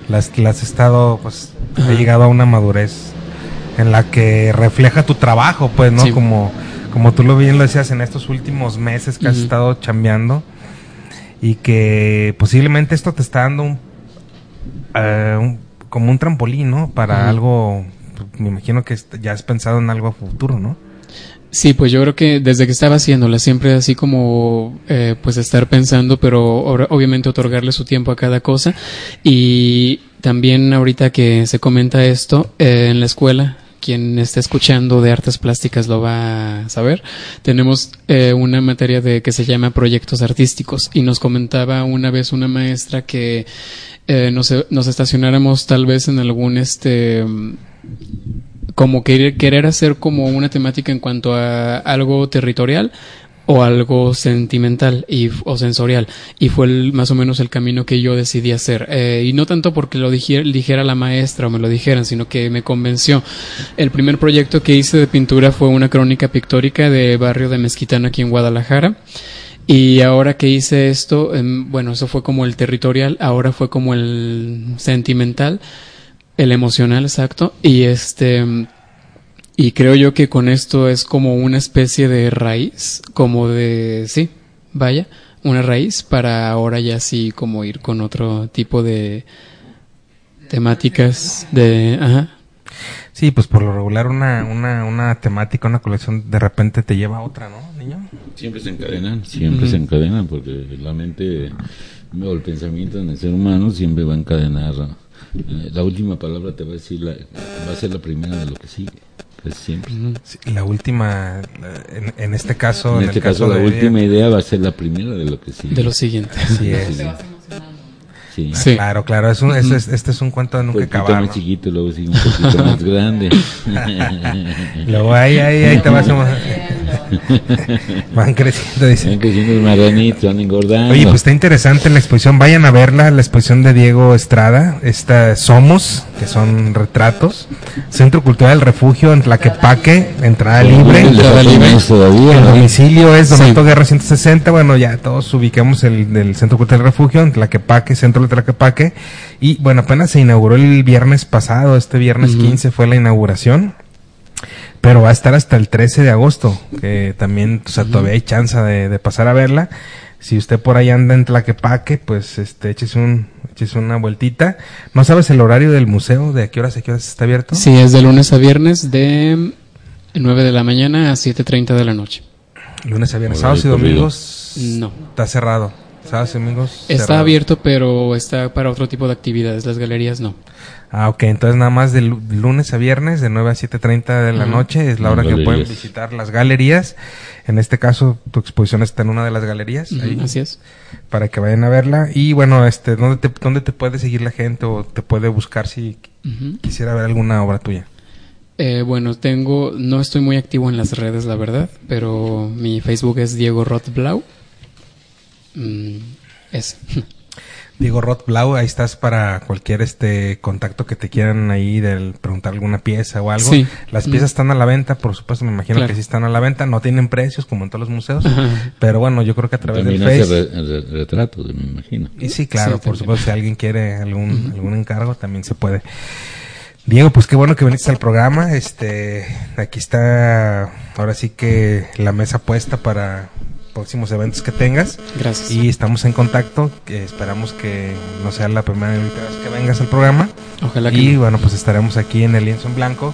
Las, las estado, pues, ha llegado a una madurez en la que refleja tu trabajo, pues, ¿no? Sí. Como, como tú lo bien lo decías en estos últimos meses que has estado chambeando y que posiblemente esto te está dando un, eh, un- como un trampolín, ¿no? Para algo, me imagino que ya has pensado en algo a futuro, ¿no? Sí, pues yo creo que desde que estaba haciéndola, siempre así como, eh, pues estar pensando, pero obviamente otorgarle su tiempo a cada cosa. Y también ahorita que se comenta esto, eh, en la escuela, quien esté escuchando de artes plásticas lo va a saber, tenemos eh, una materia de que se llama proyectos artísticos y nos comentaba una vez una maestra que eh, nos, nos estacionáramos tal vez en algún este como querer, querer hacer como una temática en cuanto a algo territorial o algo sentimental y, o sensorial. Y fue el- más o menos el camino que yo decidí hacer. Eh, y no tanto porque lo dijera, la maestra o me lo dijeran sino que me convenció. El primer proyecto que hice de pintura fue una crónica pictórica de barrio de Mezquitán aquí en Guadalajara. Y ahora que hice esto, em, bueno, eso fue como el territorial, ahora fue como el sentimental, el emocional, exacto. Y este, y creo yo que con esto es como una especie de raíz, como de, sí, vaya, una raíz para ahora ya sí como ir con otro tipo de temáticas de, ajá. Sí, pues por lo regular una, una, una temática, una colección de repente te lleva a otra, ¿no, niño? Siempre se encadenan, siempre se encadenan, porque la mente o el pensamiento en el ser humano siempre va a encadenar. Eh, la última palabra te va a decir, la, va a ser la primera de lo que sigue. Pues siempre. Sí, la última, la- en, en este caso, En en, este el caso, caso, la última idea va a ser la primera de lo que sigue. De lo siguiente. Así es. Sí. Sí. Ah, Claro, claro, es un, es- es- este es un cuento de nunca Un poquito acabar. más ¿no? chiquito, luego sigue un poquito más *laughs* grande. Luego ahí, ahí, ahí te vas a... *laughs* *laughs* Van creciendo, dice. Van creciendo los marranitos, van engordando. Oye, pues está interesante la exposición. Vayan a verla, la exposición de Diego Estrada. Esta Somos, que son retratos. Centro Cultural del Refugio en Tlaquepaque, entrada libre. Un mes todavía, El domicilio es Sí. Donato Guerra 160. Bueno, ya todos ubicamos el del Centro Cultural del Refugio en Tlaquepaque, centro de Tlaquepaque. Y bueno, apenas se inauguró el viernes pasado. Este viernes Ujú. 15 fue la inauguración. Pero va a estar hasta el 13 de agosto, que también, o sea, todavía hay chance de, de pasar a verla. Si usted por ahí anda en Tlaquepaque, pues este, échese, un, échese una vueltita. ¿No sabes el horario del museo? ¿De a qué horas a qué horas está abierto? Sí, es de lunes a viernes de 9 de la mañana a 7.30 de la noche. Lunes a viernes. Sábados y domingos No. está cerrado. Sábados y domingos Está cerrado. abierto, pero está para otro tipo de actividades. Las galerías no. Ah, ok. Entonces nada más de lu- lunes a viernes de 9 a 7.30 de la noche es la hora que pueden visitar las galerías. En este caso, tu exposición está en una de las galerías. Ahí. Así es. para que vayan a verla. Y bueno, este, ¿dónde te, dónde te puede seguir la gente o te puede buscar si quisiera ver alguna obra tuya? Eh, bueno, tengo, no estoy muy activo en las redes, la verdad, pero mi Facebook es Diego Rothblau. Mm, ese. *laughs* Diego Roth Blau, ahí estás para cualquier este contacto que te quieran ahí del preguntar alguna pieza o algo. Sí. Las Mm. piezas están a la venta, por supuesto, me imagino Claro. que sí están a la venta, no tienen precios como en todos los museos, Ajá. pero bueno, yo creo que a través También del hace Face. re- re- retratos, me imagino. Y sí, claro, Sí, por también. supuesto, si alguien quiere algún, algún encargo, también se puede. Diego, pues qué bueno que viniste al programa. Este, aquí está, ahora sí que la mesa puesta para próximos eventos que tengas. Gracias. Y estamos en contacto, que esperamos que no sea la primera vez que vengas al programa. Ojalá que Y no. bueno, pues estaremos aquí en el lienzo en blanco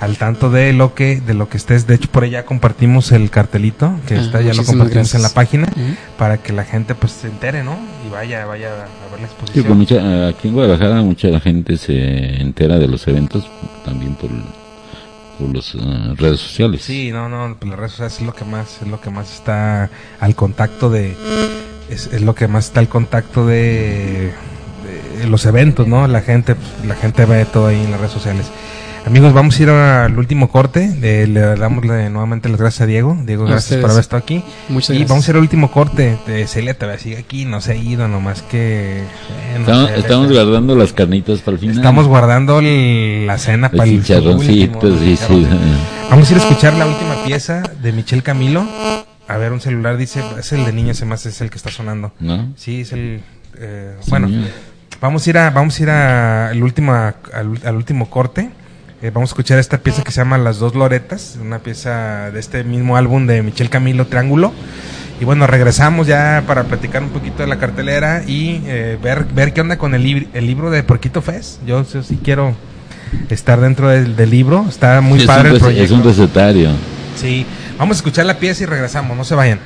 al tanto de lo que de lo que estés. De hecho, por ahí ya compartimos el cartelito que Ah, está ya lo compartimos en la página para que la gente pues se entere, ¿no? Y vaya vaya a ver la Sí, exposición. pues mucha- aquí en Guadalajara mucha la gente se entera de los eventos también por, por las redes sociales. Sí, no, no, las redes sociales es lo que más, es lo que más está al contacto de, es, es lo que más está al contacto de, de los eventos, ¿no? La gente, la gente ve todo ahí en las redes sociales. Amigos, vamos a ir al último corte. Eh, le damos le- nuevamente las gracias a Diego. Diego, gracias ustedes. por haber estado aquí. Muchas y gracias. vamos a ir al último corte. De Celia todavía sigue aquí, no se ha ido, nomás que... eh, no Estamos, sé, estamos vete. guardando las carnitas para el final. Estamos guardando el- la cena para el último, sí, sí. Vamos a ir a escuchar la última pieza de Michel Camilo. A ver, un celular dice, es el de niño, ese más es el que está sonando. ¿No? Sí, es el... eh, bueno, vamos a ir a, vamos a ir a el último, al, al último corte. Eh, vamos a escuchar esta pieza que se llama Las dos Loretas, una pieza de este mismo álbum de Michel Camilo, Triángulo. Y bueno, regresamos ya para platicar un poquito de la cartelera y eh, ver, ver qué onda con el, libr- el libro de Porquito Fest. Yo, yo sí quiero estar dentro del, del libro, está muy es padre el proyecto. Es un recetario. Sí, vamos a escuchar la pieza y regresamos, no se vayan.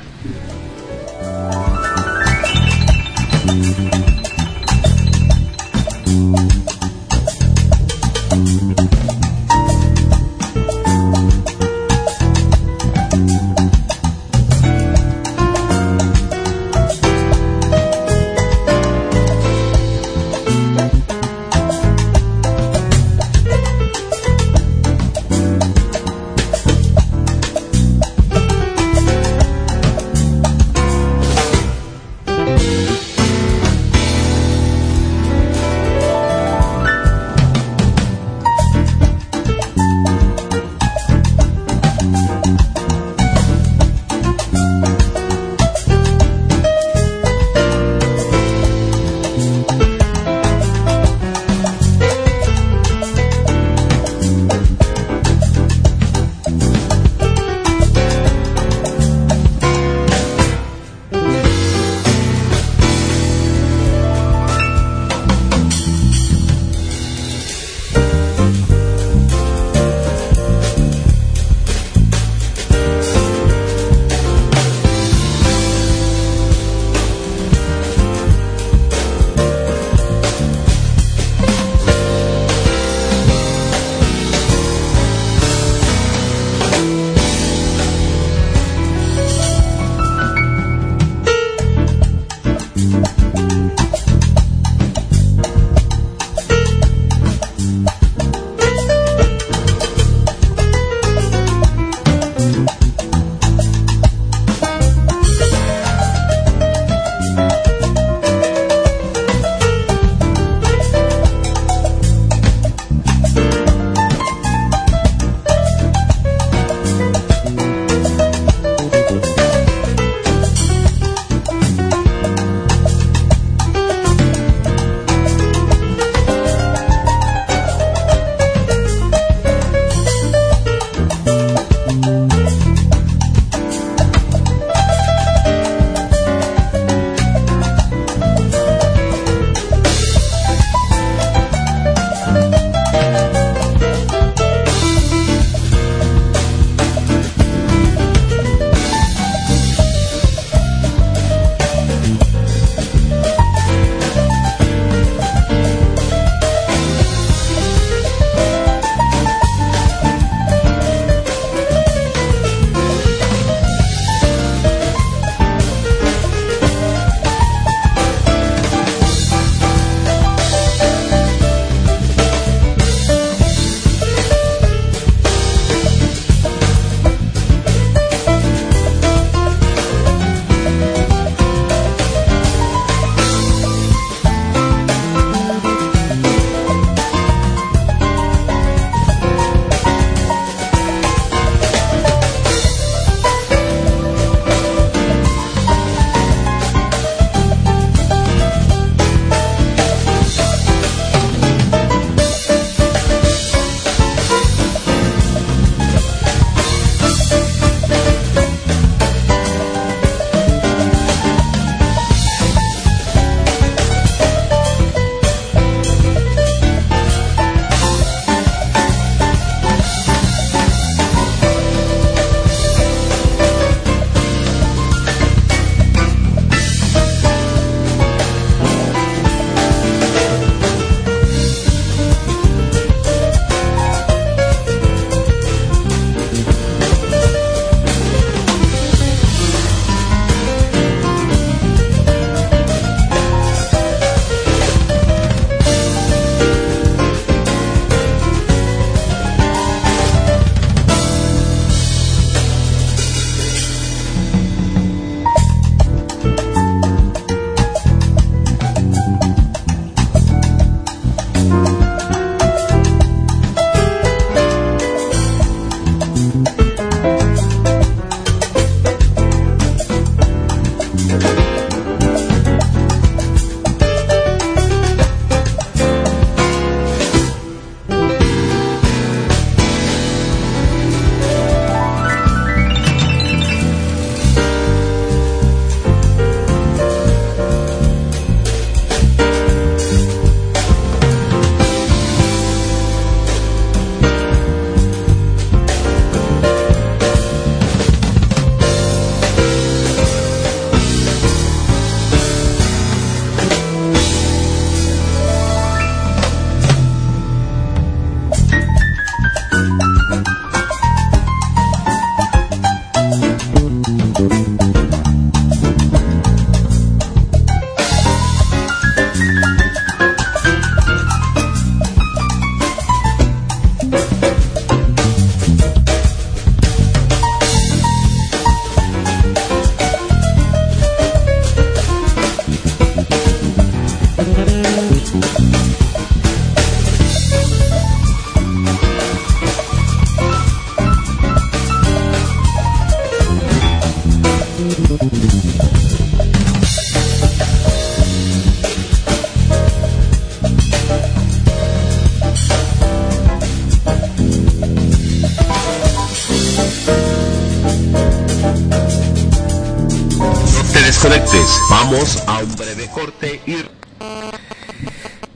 Corte y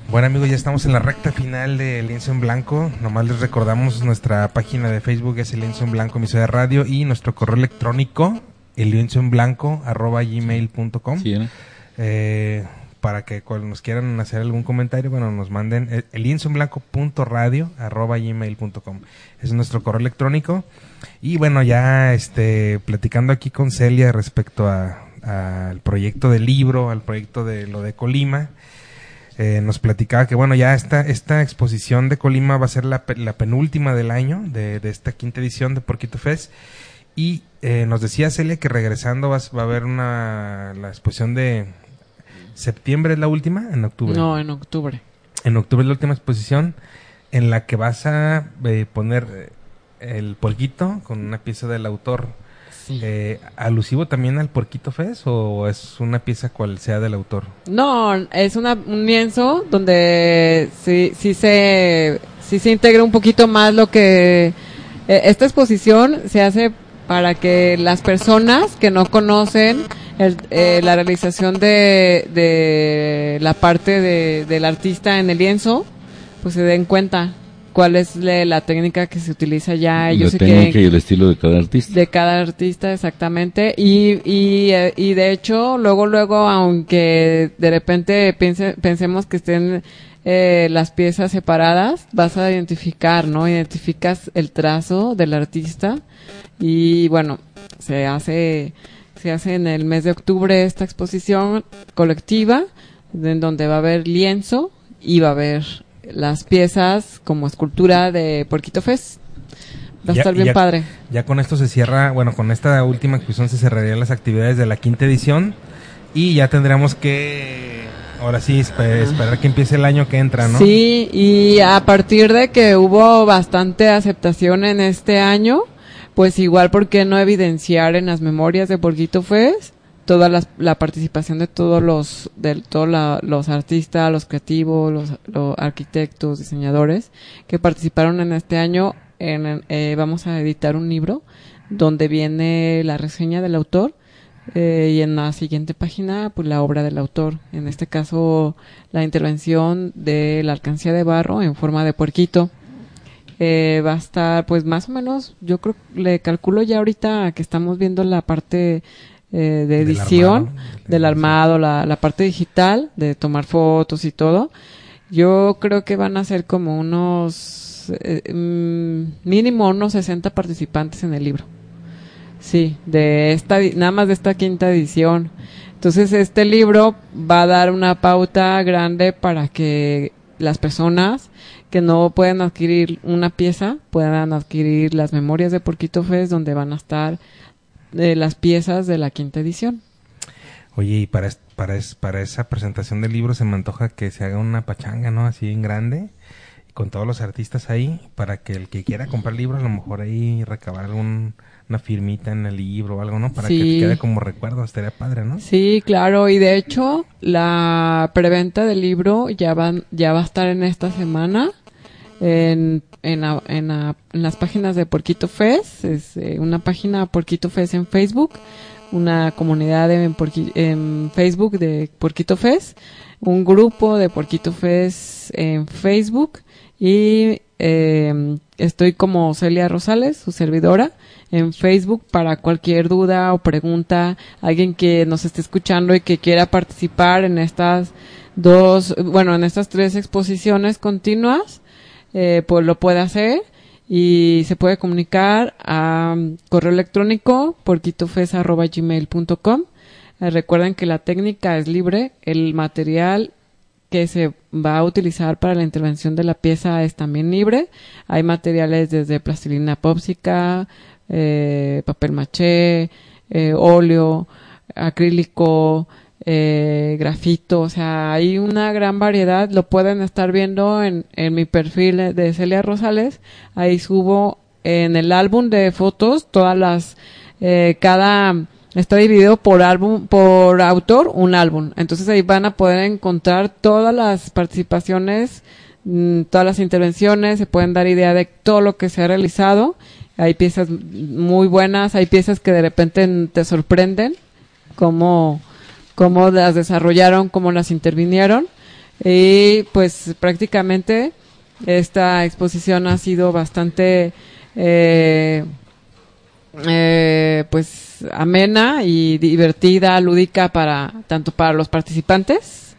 Bueno amigos, ya estamos en la recta final de Lienzo en Blanco. Nomás les recordamos nuestra página de Facebook es el Lienzo en Blanco emisora de radio y nuestro correo electrónico el lienzo en blanco arroba gmail.com Sí, ¿no? eh, para que cuando nos quieran hacer algún comentario, bueno, nos manden el, el lienzo en blanco punto radio arroba gmail.com es nuestro correo electrónico y bueno, ya este platicando aquí con Celia respecto a- al proyecto del libro, al proyecto de lo de Colima, eh, nos platicaba que bueno, ya esta, esta exposición de Colima va a ser la, la penúltima del año de, de esta quinta edición de Porquito Fest. Y eh, nos decía Celia que regresando vas- va a haber una la exposición de septiembre es la última, en octubre. No, en octubre. En octubre es la última exposición en la que vas a eh, poner eh, el porquito con una pieza del autor. Eh, ¿Alusivo también al Porquito Fest o es una pieza cual sea del autor? No, es una, un lienzo donde sí, sí se, sí se integra un poquito más lo que eh, esta exposición se hace para que las personas que no conocen el- eh, la realización de, de la parte de, del artista en el lienzo, pues se den cuenta cuál es le- la técnica que se utiliza ya. Ellos la técnica quieren- y el estilo de cada artista. de cada artista, exactamente. Y, y, eh, y de hecho, luego, luego, aunque de repente piense- pensemos que estén eh, las piezas separadas, vas a identificar, ¿no? Identificas el trazo del artista. Y bueno, se hace, se hace en el mes de octubre esta exposición colectiva, en donde va a haber lienzo y va a haber las piezas como escultura de Porquito Fest. Va a Ya- estar bien ya- padre. Ya con esto se cierra, bueno, con esta última exposición se cerrarían las actividades de la quinta edición y ya tendríamos que, ahora sí, espe- esperar que empiece el año que entra, ¿no? Sí, y a partir de que hubo bastante aceptación en este año, pues igual, ¿por qué no evidenciar en las memorias de Porquito Fest toda las- la participación de todos los, de todos la- los artistas, los creativos, los, los arquitectos, diseñadores que participaron en este año? En- eh, vamos a editar un libro donde viene la reseña del autor eh, y en la siguiente página, pues la obra del autor. En este caso, la intervención de la alcancía de barro en forma de puerquito. Eh, va a estar, pues más o menos, yo creo, le calculo ya ahorita que estamos viendo la parte eh, de Del edición, armado. del armado, la, la parte digital, de tomar fotos y todo. Yo creo que van a ser como unos, eh, mm, mínimo unos 60 participantes en el libro. Sí, de esta, nada más de esta quinta edición. Entonces este libro va a dar una pauta grande para que las personas que no pueden adquirir una pieza puedan adquirir las memorias de Porquito Fest donde van a estar eh, las piezas de la quinta edición. Oye, y para, para, para esa presentación del libro se me antoja que se haga una pachanga, ¿no? Así en grande, con todos los artistas ahí, para que el que quiera comprar el libro, a lo mejor ahí recabar algún, una firmita en el libro o algo, ¿no? Para que quede como recuerdo, estaría padre, ¿no? Sí, claro, y de hecho la preventa del libro ya va, ya va a estar en esta semana en, en, la- en, la- en las páginas de Porquito Fest, es eh, una página Porquito Fest en Facebook, una comunidad en, en Facebook de Porquito Fest, un grupo de Porquito Fest en Facebook y eh, estoy como Celia Rosales, su servidora, en Facebook para cualquier duda o pregunta, alguien que nos esté escuchando y que quiera participar en estas dos, bueno, en estas tres exposiciones continuas, eh, pues lo puede hacer y se puede comunicar a um, correo electrónico porquitofes.gmail.com. Eh, recuerden que la técnica es libre, el material que se va a utilizar para la intervención de la pieza es también libre. Hay materiales desde plastilina pópsica, eh, papel maché, eh, óleo, acrílico, eh, grafito, o sea, hay una gran variedad, lo pueden estar viendo en, en mi perfil de Celia Rosales, ahí subo en el álbum de fotos todas las, eh, cada, está dividido por álbum, por autor, un álbum, entonces ahí van a poder encontrar todas las participaciones, mm, todas las intervenciones, se pueden dar idea de todo lo que se ha realizado, hay piezas muy buenas, hay piezas que de repente te sorprenden, como cómo las desarrollaron, cómo las intervinieron. Y pues prácticamente esta exposición ha sido bastante eh, eh, pues amena y divertida, lúdica para tanto para los participantes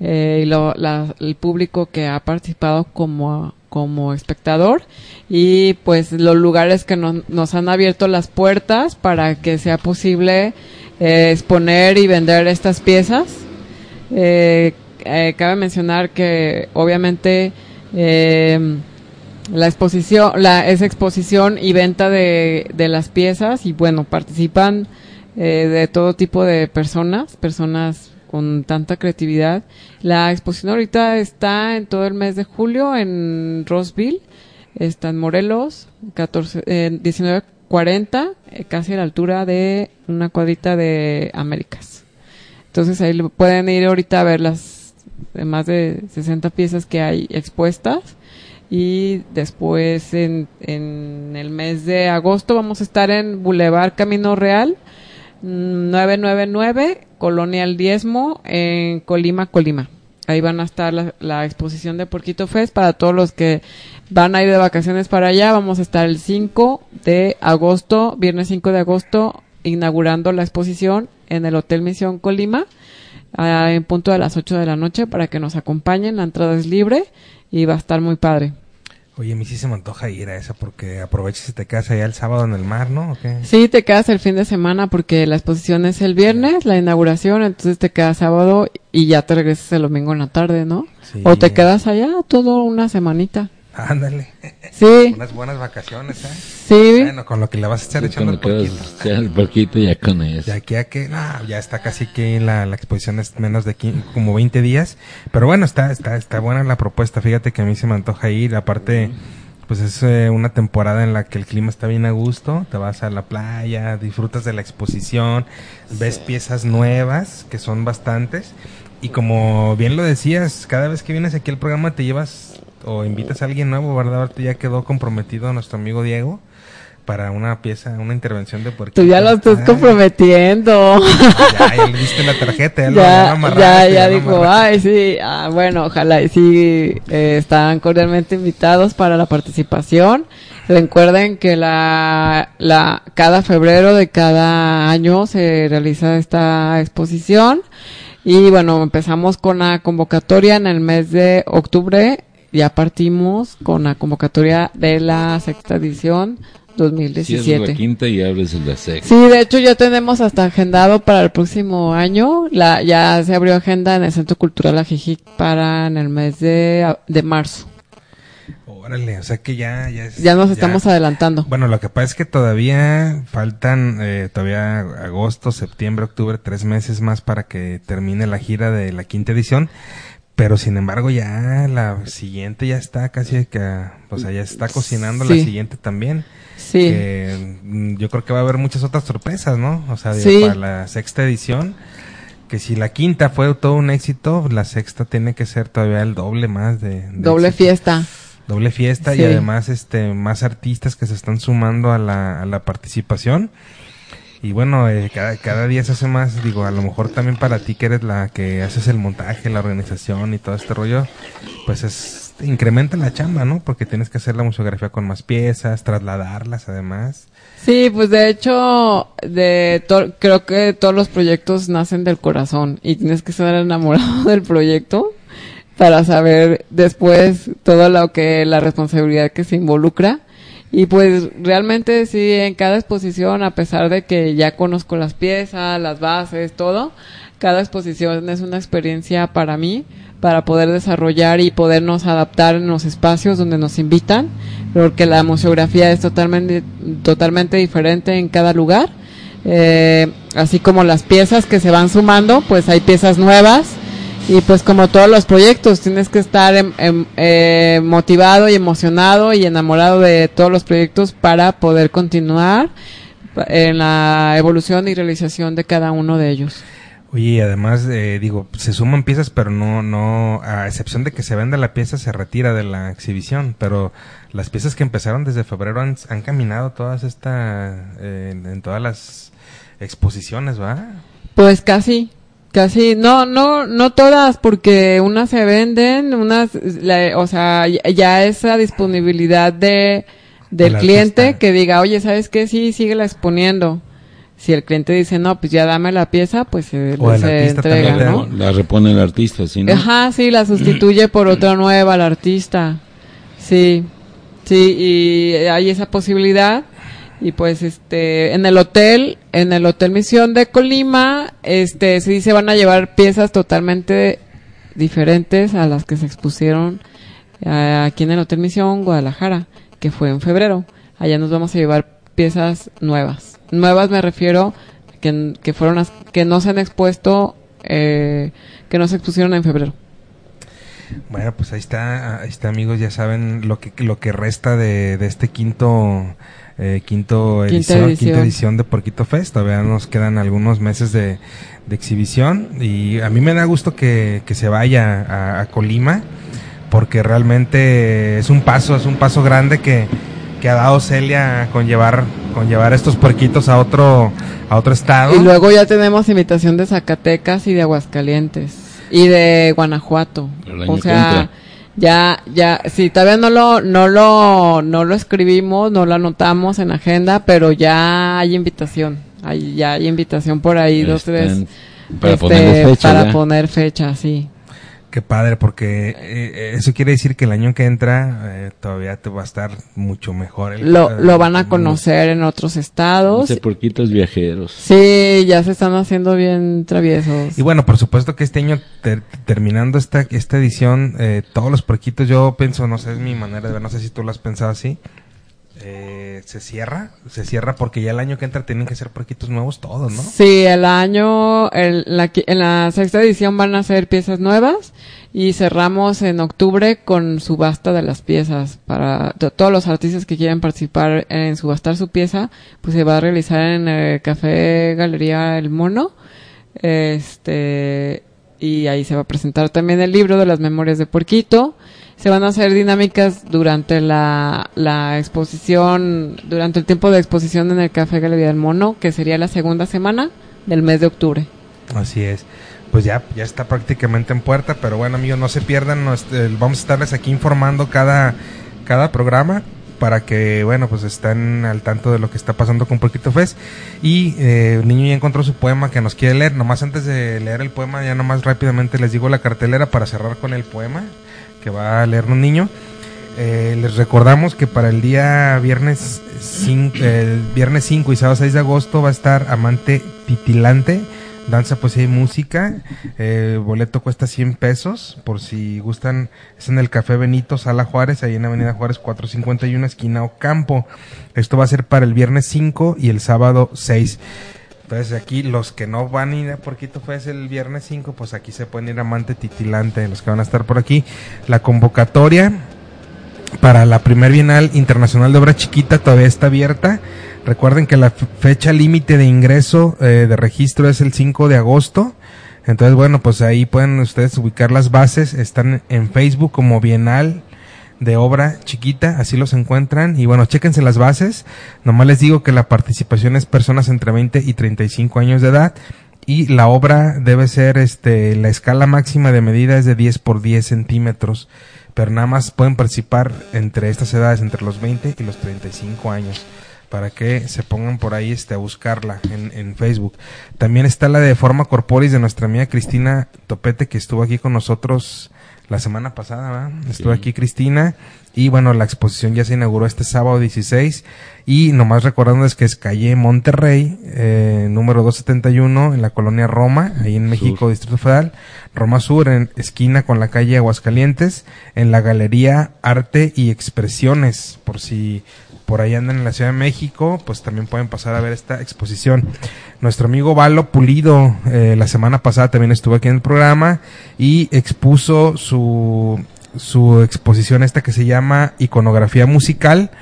eh, y lo, la, el público que ha participado como como espectador y pues los lugares que nos, nos han abierto las puertas para que sea posible eh, exponer y vender estas piezas. Eh, eh, cabe mencionar que obviamente la exposición, la, esa exposición y venta de, de las piezas y bueno, participan de todo tipo de personas, personas con tanta creatividad. La exposición ahorita está en todo el mes de julio en Roseville, está en Morelos, 14, eh, 19 40, eh, casi a la altura de una cuadrita de Américas. Entonces ahí pueden ir ahorita a ver las más de 60 piezas que hay expuestas. Y después en, en el mes de agosto vamos a estar en Boulevard Camino Real 999, Colonia El Diezmo, en Colima, Colima. Ahí van a estar la, exposición de Porquito Fest para todos los que van a ir de vacaciones para allá. Vamos a estar el 5 de agosto, viernes 5 de agosto, inaugurando la exposición en el Hotel Misión Colima, en punto de las 8 de la noche para que nos acompañen. La entrada es libre y va a estar muy padre. Oye, a mí sí se me antoja ir a esa porque aprovechas y te quedas allá el sábado en el mar, ¿no? Sí, te quedas el fin de semana porque la exposición es el viernes, la inauguración, entonces te quedas sábado y ya te regresas el domingo en la tarde, ¿no? Sí. O te quedas allá todo una semanita. Ándale. Sí. Unas buenas vacaciones, ¿eh? Sí. Bueno, con lo que le vas a echar echando el porquito. Ya el porquito ya con eso. Ya aquí a que, no, ya está casi que la, la exposición es menos de 15, como 20 días. Pero bueno, está, está, está buena la propuesta. Fíjate que a mí se me antoja ir. Aparte, pues es eh, una temporada en la que el clima está bien a gusto. Te vas a la playa, disfrutas de la exposición, ves piezas nuevas, que son bastantes. Y como bien lo decías, cada vez que vienes aquí al programa te llevas o invitas a alguien nuevo, ¿verdad? Ya quedó comprometido nuestro amigo Diego para una pieza, una intervención de puerquito. Tú ya lo estás Ay. comprometiendo. Ya, ya le diste la tarjeta, ya, ya, lo, ya, ya dijo, ay, sí, ah, bueno, ojalá y sí eh, están cordialmente invitados para la participación. Recuerden que la, la, cada febrero de cada año se realiza esta exposición. Y bueno, empezamos con la convocatoria en el mes de octubre ya partimos con la convocatoria de la sexta edición 2017. Si es la quinta y hables de la sexta. Sí, de hecho ya tenemos hasta agendado para el próximo año. La, ya se abrió agenda en el Centro Cultural Ajijic para en el mes de, de marzo. Órale, o sea que ya... Ya, es, ya nos estamos adelantando. Bueno, lo que pasa es que todavía faltan, eh, todavía agosto, septiembre, octubre, tres meses más para que termine la gira de la quinta edición pero sin embargo ya la siguiente ya está casi que, o sea, ya está cocinando sí. la siguiente también. Sí. Que, mm, yo creo que va a haber muchas otras sorpresas, ¿no? O sea, sí. para la sexta edición, que si la quinta fue todo un éxito, la sexta tiene que ser todavía el doble más de... de doble éxito. fiesta. Doble fiesta Sí. y además este más artistas que se están sumando a la, a la participación. Y bueno, eh, cada, cada día se hace más, digo, a lo mejor también para ti que eres la que haces el montaje, la organización y todo este rollo, pues es, incrementa la chamba, ¿no? Porque tienes que hacer la museografía con más piezas, trasladarlas además. Sí, pues de hecho, de creo que todos los proyectos nacen del corazón y tienes que estar enamorado *laughs* del proyecto para saber después todo lo que la responsabilidad que se involucra. Y pues realmente sí, en cada exposición, a pesar de que ya conozco las piezas, las bases, todo, cada exposición es una experiencia para mí, para poder desarrollar y podernos adaptar en los espacios donde nos invitan, porque la museografía es totalmente, totalmente diferente en cada lugar. eh, así como las piezas que se van sumando, pues hay piezas nuevas y pues como todos los proyectos, tienes que estar em- em- eh, motivado y emocionado y enamorado de todos los proyectos para poder continuar en la evolución y realización de cada uno de ellos. Oye, además, eh, digo, se suman piezas, pero no, no, a excepción de que se venda la pieza, se retira de la exhibición. Pero las piezas que empezaron desde febrero han, han caminado todas esta, eh, en, en todas las exposiciones, ¿va? Pues casi, casi, no, no, no todas, porque unas se venden, unas, la- o sea, ya- esa disponibilidad de del cliente artista. que diga, oye, ¿sabes qué? Sí, síguela exponiendo. Si el cliente dice, no, pues ya dame la pieza, pues se, entrega, también, ¿no? La repone el artista, ¿sí? no? Ajá, sí, la sustituye por otra *clears throat* nueva, el artista. Sí, sí, y hay esa posibilidad. Y pues, este, en el hotel, en el Hotel Misión de Colima, este, sí se van a llevar piezas totalmente diferentes a las que se expusieron eh, aquí en el Hotel Misión Guadalajara, que fue en febrero. Allá nos vamos a llevar piezas nuevas. Nuevas me refiero que, que fueron las que no se han expuesto, eh, que no se expusieron en febrero. Bueno, pues ahí está, ahí está amigos, ya saben lo que lo que resta de, de este quinto eh, quinto Quinta edición, quinta edición de Porquito Fest. Todavía nos quedan algunos meses de, de exhibición y a mí me da gusto que, que se vaya a, a Colima porque realmente es un paso, es un paso grande que, que ha dado Celia con llevar con llevar estos puerquitos a otro a otro estado. Y luego ya tenemos invitación de Zacatecas y de Aguascalientes y de Guanajuato. El año O que sea, entra. Ya, ya, sí, todavía no lo, no lo, no lo escribimos, no lo anotamos en agenda, pero ya hay invitación. Hay, ya hay invitación por ahí, dos, Están tres. para este, ponerle fecha Para ya. poner fecha, sí. Qué padre, porque eh, eso quiere decir que el año que entra eh, todavía te va a estar mucho mejor. el- Lo, lo van a conocer en otros estados. Ese porquitos viajeros. Sí, ya se están haciendo bien traviesos. Y bueno, por supuesto que este año, ter- terminando esta, esta edición, eh, todos los porquitos, yo pienso, no sé, es mi manera de ver, no sé si tú lo has pensado así, eh, se cierra, se cierra porque ya el año que entra tienen que ser porquitos nuevos todos, ¿no? Sí, el año, en la sexta edición van a ser piezas nuevas y cerramos en octubre con subasta de las piezas para to- todos los artistas que quieran participar en subastar su pieza, pues se va a realizar en el Café Galería El Mono, este y ahí se va a presentar también el libro de las memorias de Puerquito. Se van a hacer dinámicas durante la, la exposición, durante el tiempo de exposición en el Café Galería del Mono, que sería la segunda semana del mes de octubre. Así es. Pues ya, ya está prácticamente en puerta, pero bueno amigos, no se pierdan, eh, vamos a estarles aquí informando cada, cada programa para que, bueno, pues estén al tanto de lo que está pasando con Porquito Fest. Y eh, el niño ya encontró su poema que nos quiere leer. Nomás antes de leer el poema, ya nomás rápidamente les digo la cartelera para cerrar con el poema que va a leer un niño. Eh, les recordamos que para el día viernes 5, el viernes 5 y sábado 6 de agosto va a estar Amante Titilante, danza, poesía y música. Eh, boleto cuesta 100 pesos, por si gustan, es en el Café Benito, Sala Juárez, ahí en Avenida Juárez 451, esquina Ocampo. Esto va a ser para el viernes 5 y el sábado 6. Entonces aquí los que no van a ir a Porquito Fest el viernes 5, pues aquí se pueden ir a Amante Titilante, los que van a estar por aquí. La convocatoria para la primer Bienal Internacional de Obra Chiquita todavía está abierta. Recuerden que la fecha límite de ingreso eh, de registro es el 5 de agosto. Entonces, bueno, pues ahí pueden ustedes ubicar las bases. Están en Facebook como Bienal de Obra Chiquita, así los encuentran. Y bueno, chéquense las bases. Nomás les digo que la participación es personas entre 20 y 35 años de edad. Y la obra debe ser, este, la escala máxima de medida es de 10 por 10 centímetros. Pero nada más pueden participar entre estas edades, entre los 20 y los 35 años para que se pongan por ahí este a buscarla en, en Facebook. También está la de Forma Corporis de nuestra amiga Cristina Topete que estuvo aquí con nosotros la semana pasada, ¿verdad? Estuvo aquí Cristina Y bueno, la exposición ya se inauguró este sábado 16 y nomás recordándoles que es calle Monterrey, eh, número 271 en la colonia Roma, ahí en México, Distrito Federal, Roma Sur, en esquina con la calle Aguascalientes, en la Galería Arte y Expresiones, por si por ahí andan en la Ciudad de México, pues también pueden pasar a ver esta exposición. Nuestro amigo Valo Pulido, eh, la semana pasada también estuvo aquí en el programa y expuso su su exposición esta que se llama Iconografía Musical.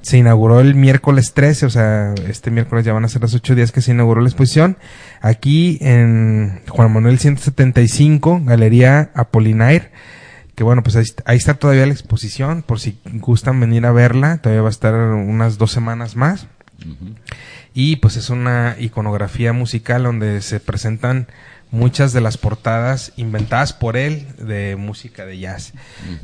Se inauguró el miércoles 13, o sea, este miércoles ya van a ser los ocho días que se inauguró la exposición. Aquí en Juan Manuel 175, Galería Apolinair. Que bueno, pues ahí, está todavía la exposición, por si gustan venir a verla. Todavía va a estar unas dos semanas más. Y pues es una iconografía musical donde se presentan muchas de las portadas inventadas por él de música de jazz.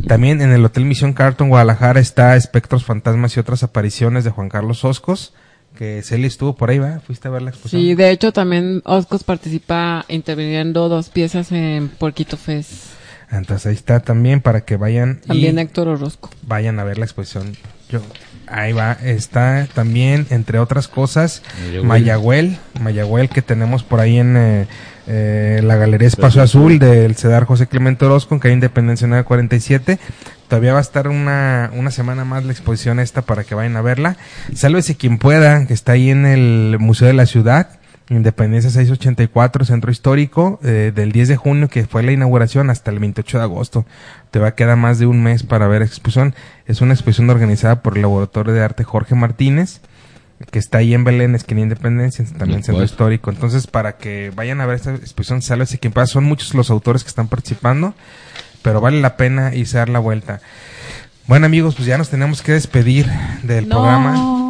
También en el Hotel Misión Carton Guadalajara está Espectros, Fantasmas y otras apariciones de Juan Carlos Oscos, que Celia estuvo por ahí, ¿va? ¿Fuiste a ver la exposición? Sí, de hecho también Oscos participa interviniendo dos piezas en Porquito Fest. Entonces ahí está también para que vayan. También Héctor Orozco. Vayan a ver la exposición. Yo, ahí va, está también, entre otras cosas, Mayagüel, Mayagüel que tenemos por ahí en... Eh, eh, la Galería Espacio Azul del CEDAR José Clemente Orozco en calle Independencia 947. Todavía va a estar una, una semana más la exposición esta para que vayan a verla. Sálvese quien pueda, que está ahí en el Museo de la Ciudad. Independencia 684, Centro Histórico, eh, del 10 de junio, que fue la inauguración, hasta el 28 de agosto. Te va a quedar más de un mes para ver exposición. Es una exposición organizada por el Laboratorio de Arte Jorge Martínez que está ahí en Belén, esquina Independencia, también centro histórico. Entonces, para que vayan a ver esta exposición, sálvese quien pasa. Son muchos los autores que están participando, pero vale la pena irse a dar la vuelta. Bueno, amigos, pues ya nos tenemos que despedir del programa.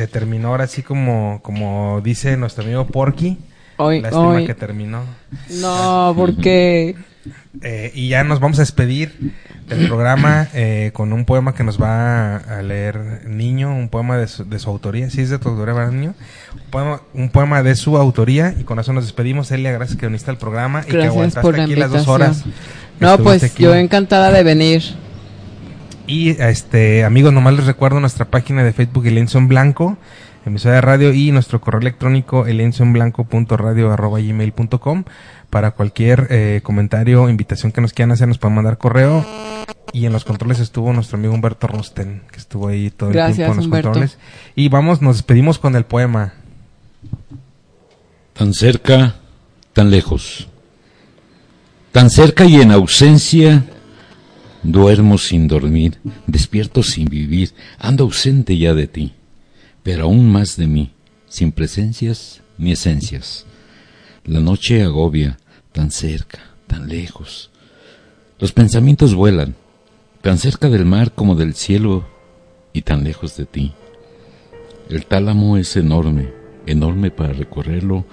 Se terminó ahora así como, como dice nuestro amigo Porky. Hoy, Lástima que terminó. No, porque... Eh, y ya nos vamos a despedir del programa eh, con un poema que nos va a leer Niño, un poema de su, de su autoría. ¿Sí es de tu autoría, ¿verdad, Niño? Un poema, un poema de su autoría y con eso nos despedimos. Elia, gracias que viniste al programa y que aguantaste aquí las dos horas. No, pues yo encantada de venir. Y este amigos, nomás les recuerdo nuestra página de Facebook El en Blanco emisora de radio y nuestro correo electrónico elencionblanco.radio.gmail.com para cualquier eh, comentario o invitación que nos quieran hacer nos pueden mandar correo. Y en los controles estuvo nuestro amigo Humberto Rosten que estuvo ahí todo el tiempo en los controles. Y vamos nos despedimos con el poema. Tan cerca tan lejos. Tan cerca y en ausencia duermo sin dormir despierto sin vivir ando ausente ya de ti pero aún más de mí, sin presencias ni esencias. La noche agobia, tan cerca, tan lejos. Los pensamientos vuelan, tan cerca del mar como del cielo y tan lejos de ti. El tálamo es enorme, enorme para recorrerlo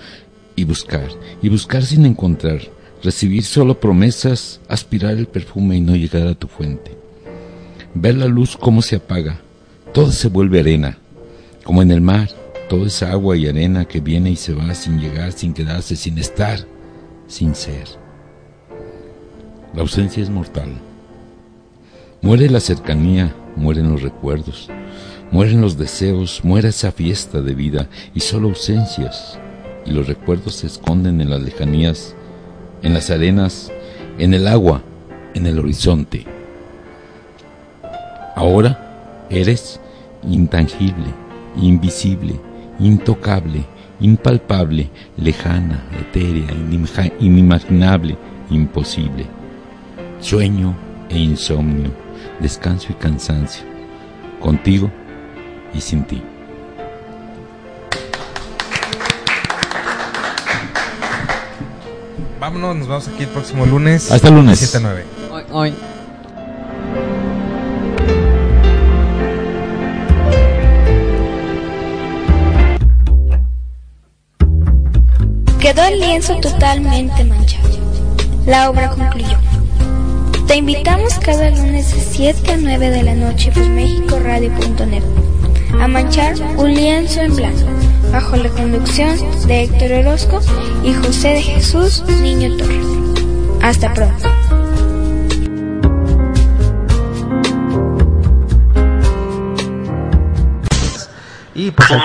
y buscar, y buscar sin encontrar, recibir solo promesas, aspirar el perfume y no llegar a tu fuente. Ver la luz cómo se apaga, todo se vuelve arena, como en el mar, toda esa agua y arena que viene y se va sin llegar, sin quedarse, sin estar, sin ser. La ausencia es mortal. Muere la cercanía, mueren los recuerdos, mueren los deseos, muere esa fiesta de vida y solo ausencias. Y los recuerdos se esconden en las lejanías, en las arenas, en el agua, en el horizonte. Ahora eres intangible invisible, intocable, impalpable, lejana, etérea, inimaginable, imposible. Sueño e insomnio, descanso y cansancio, contigo y sin ti. Vámonos, nos vemos aquí el próximo lunes. Hasta el lunes. 7 9. Hoy, hoy. Quedó el lienzo totalmente manchado. La obra concluyó. Te invitamos cada lunes de 7 a 9 de la noche por mexicoradio.net a manchar un lienzo en blanco bajo la conducción de Héctor Orozco y José de Jesús Niño Torres. Hasta pronto. Y pues el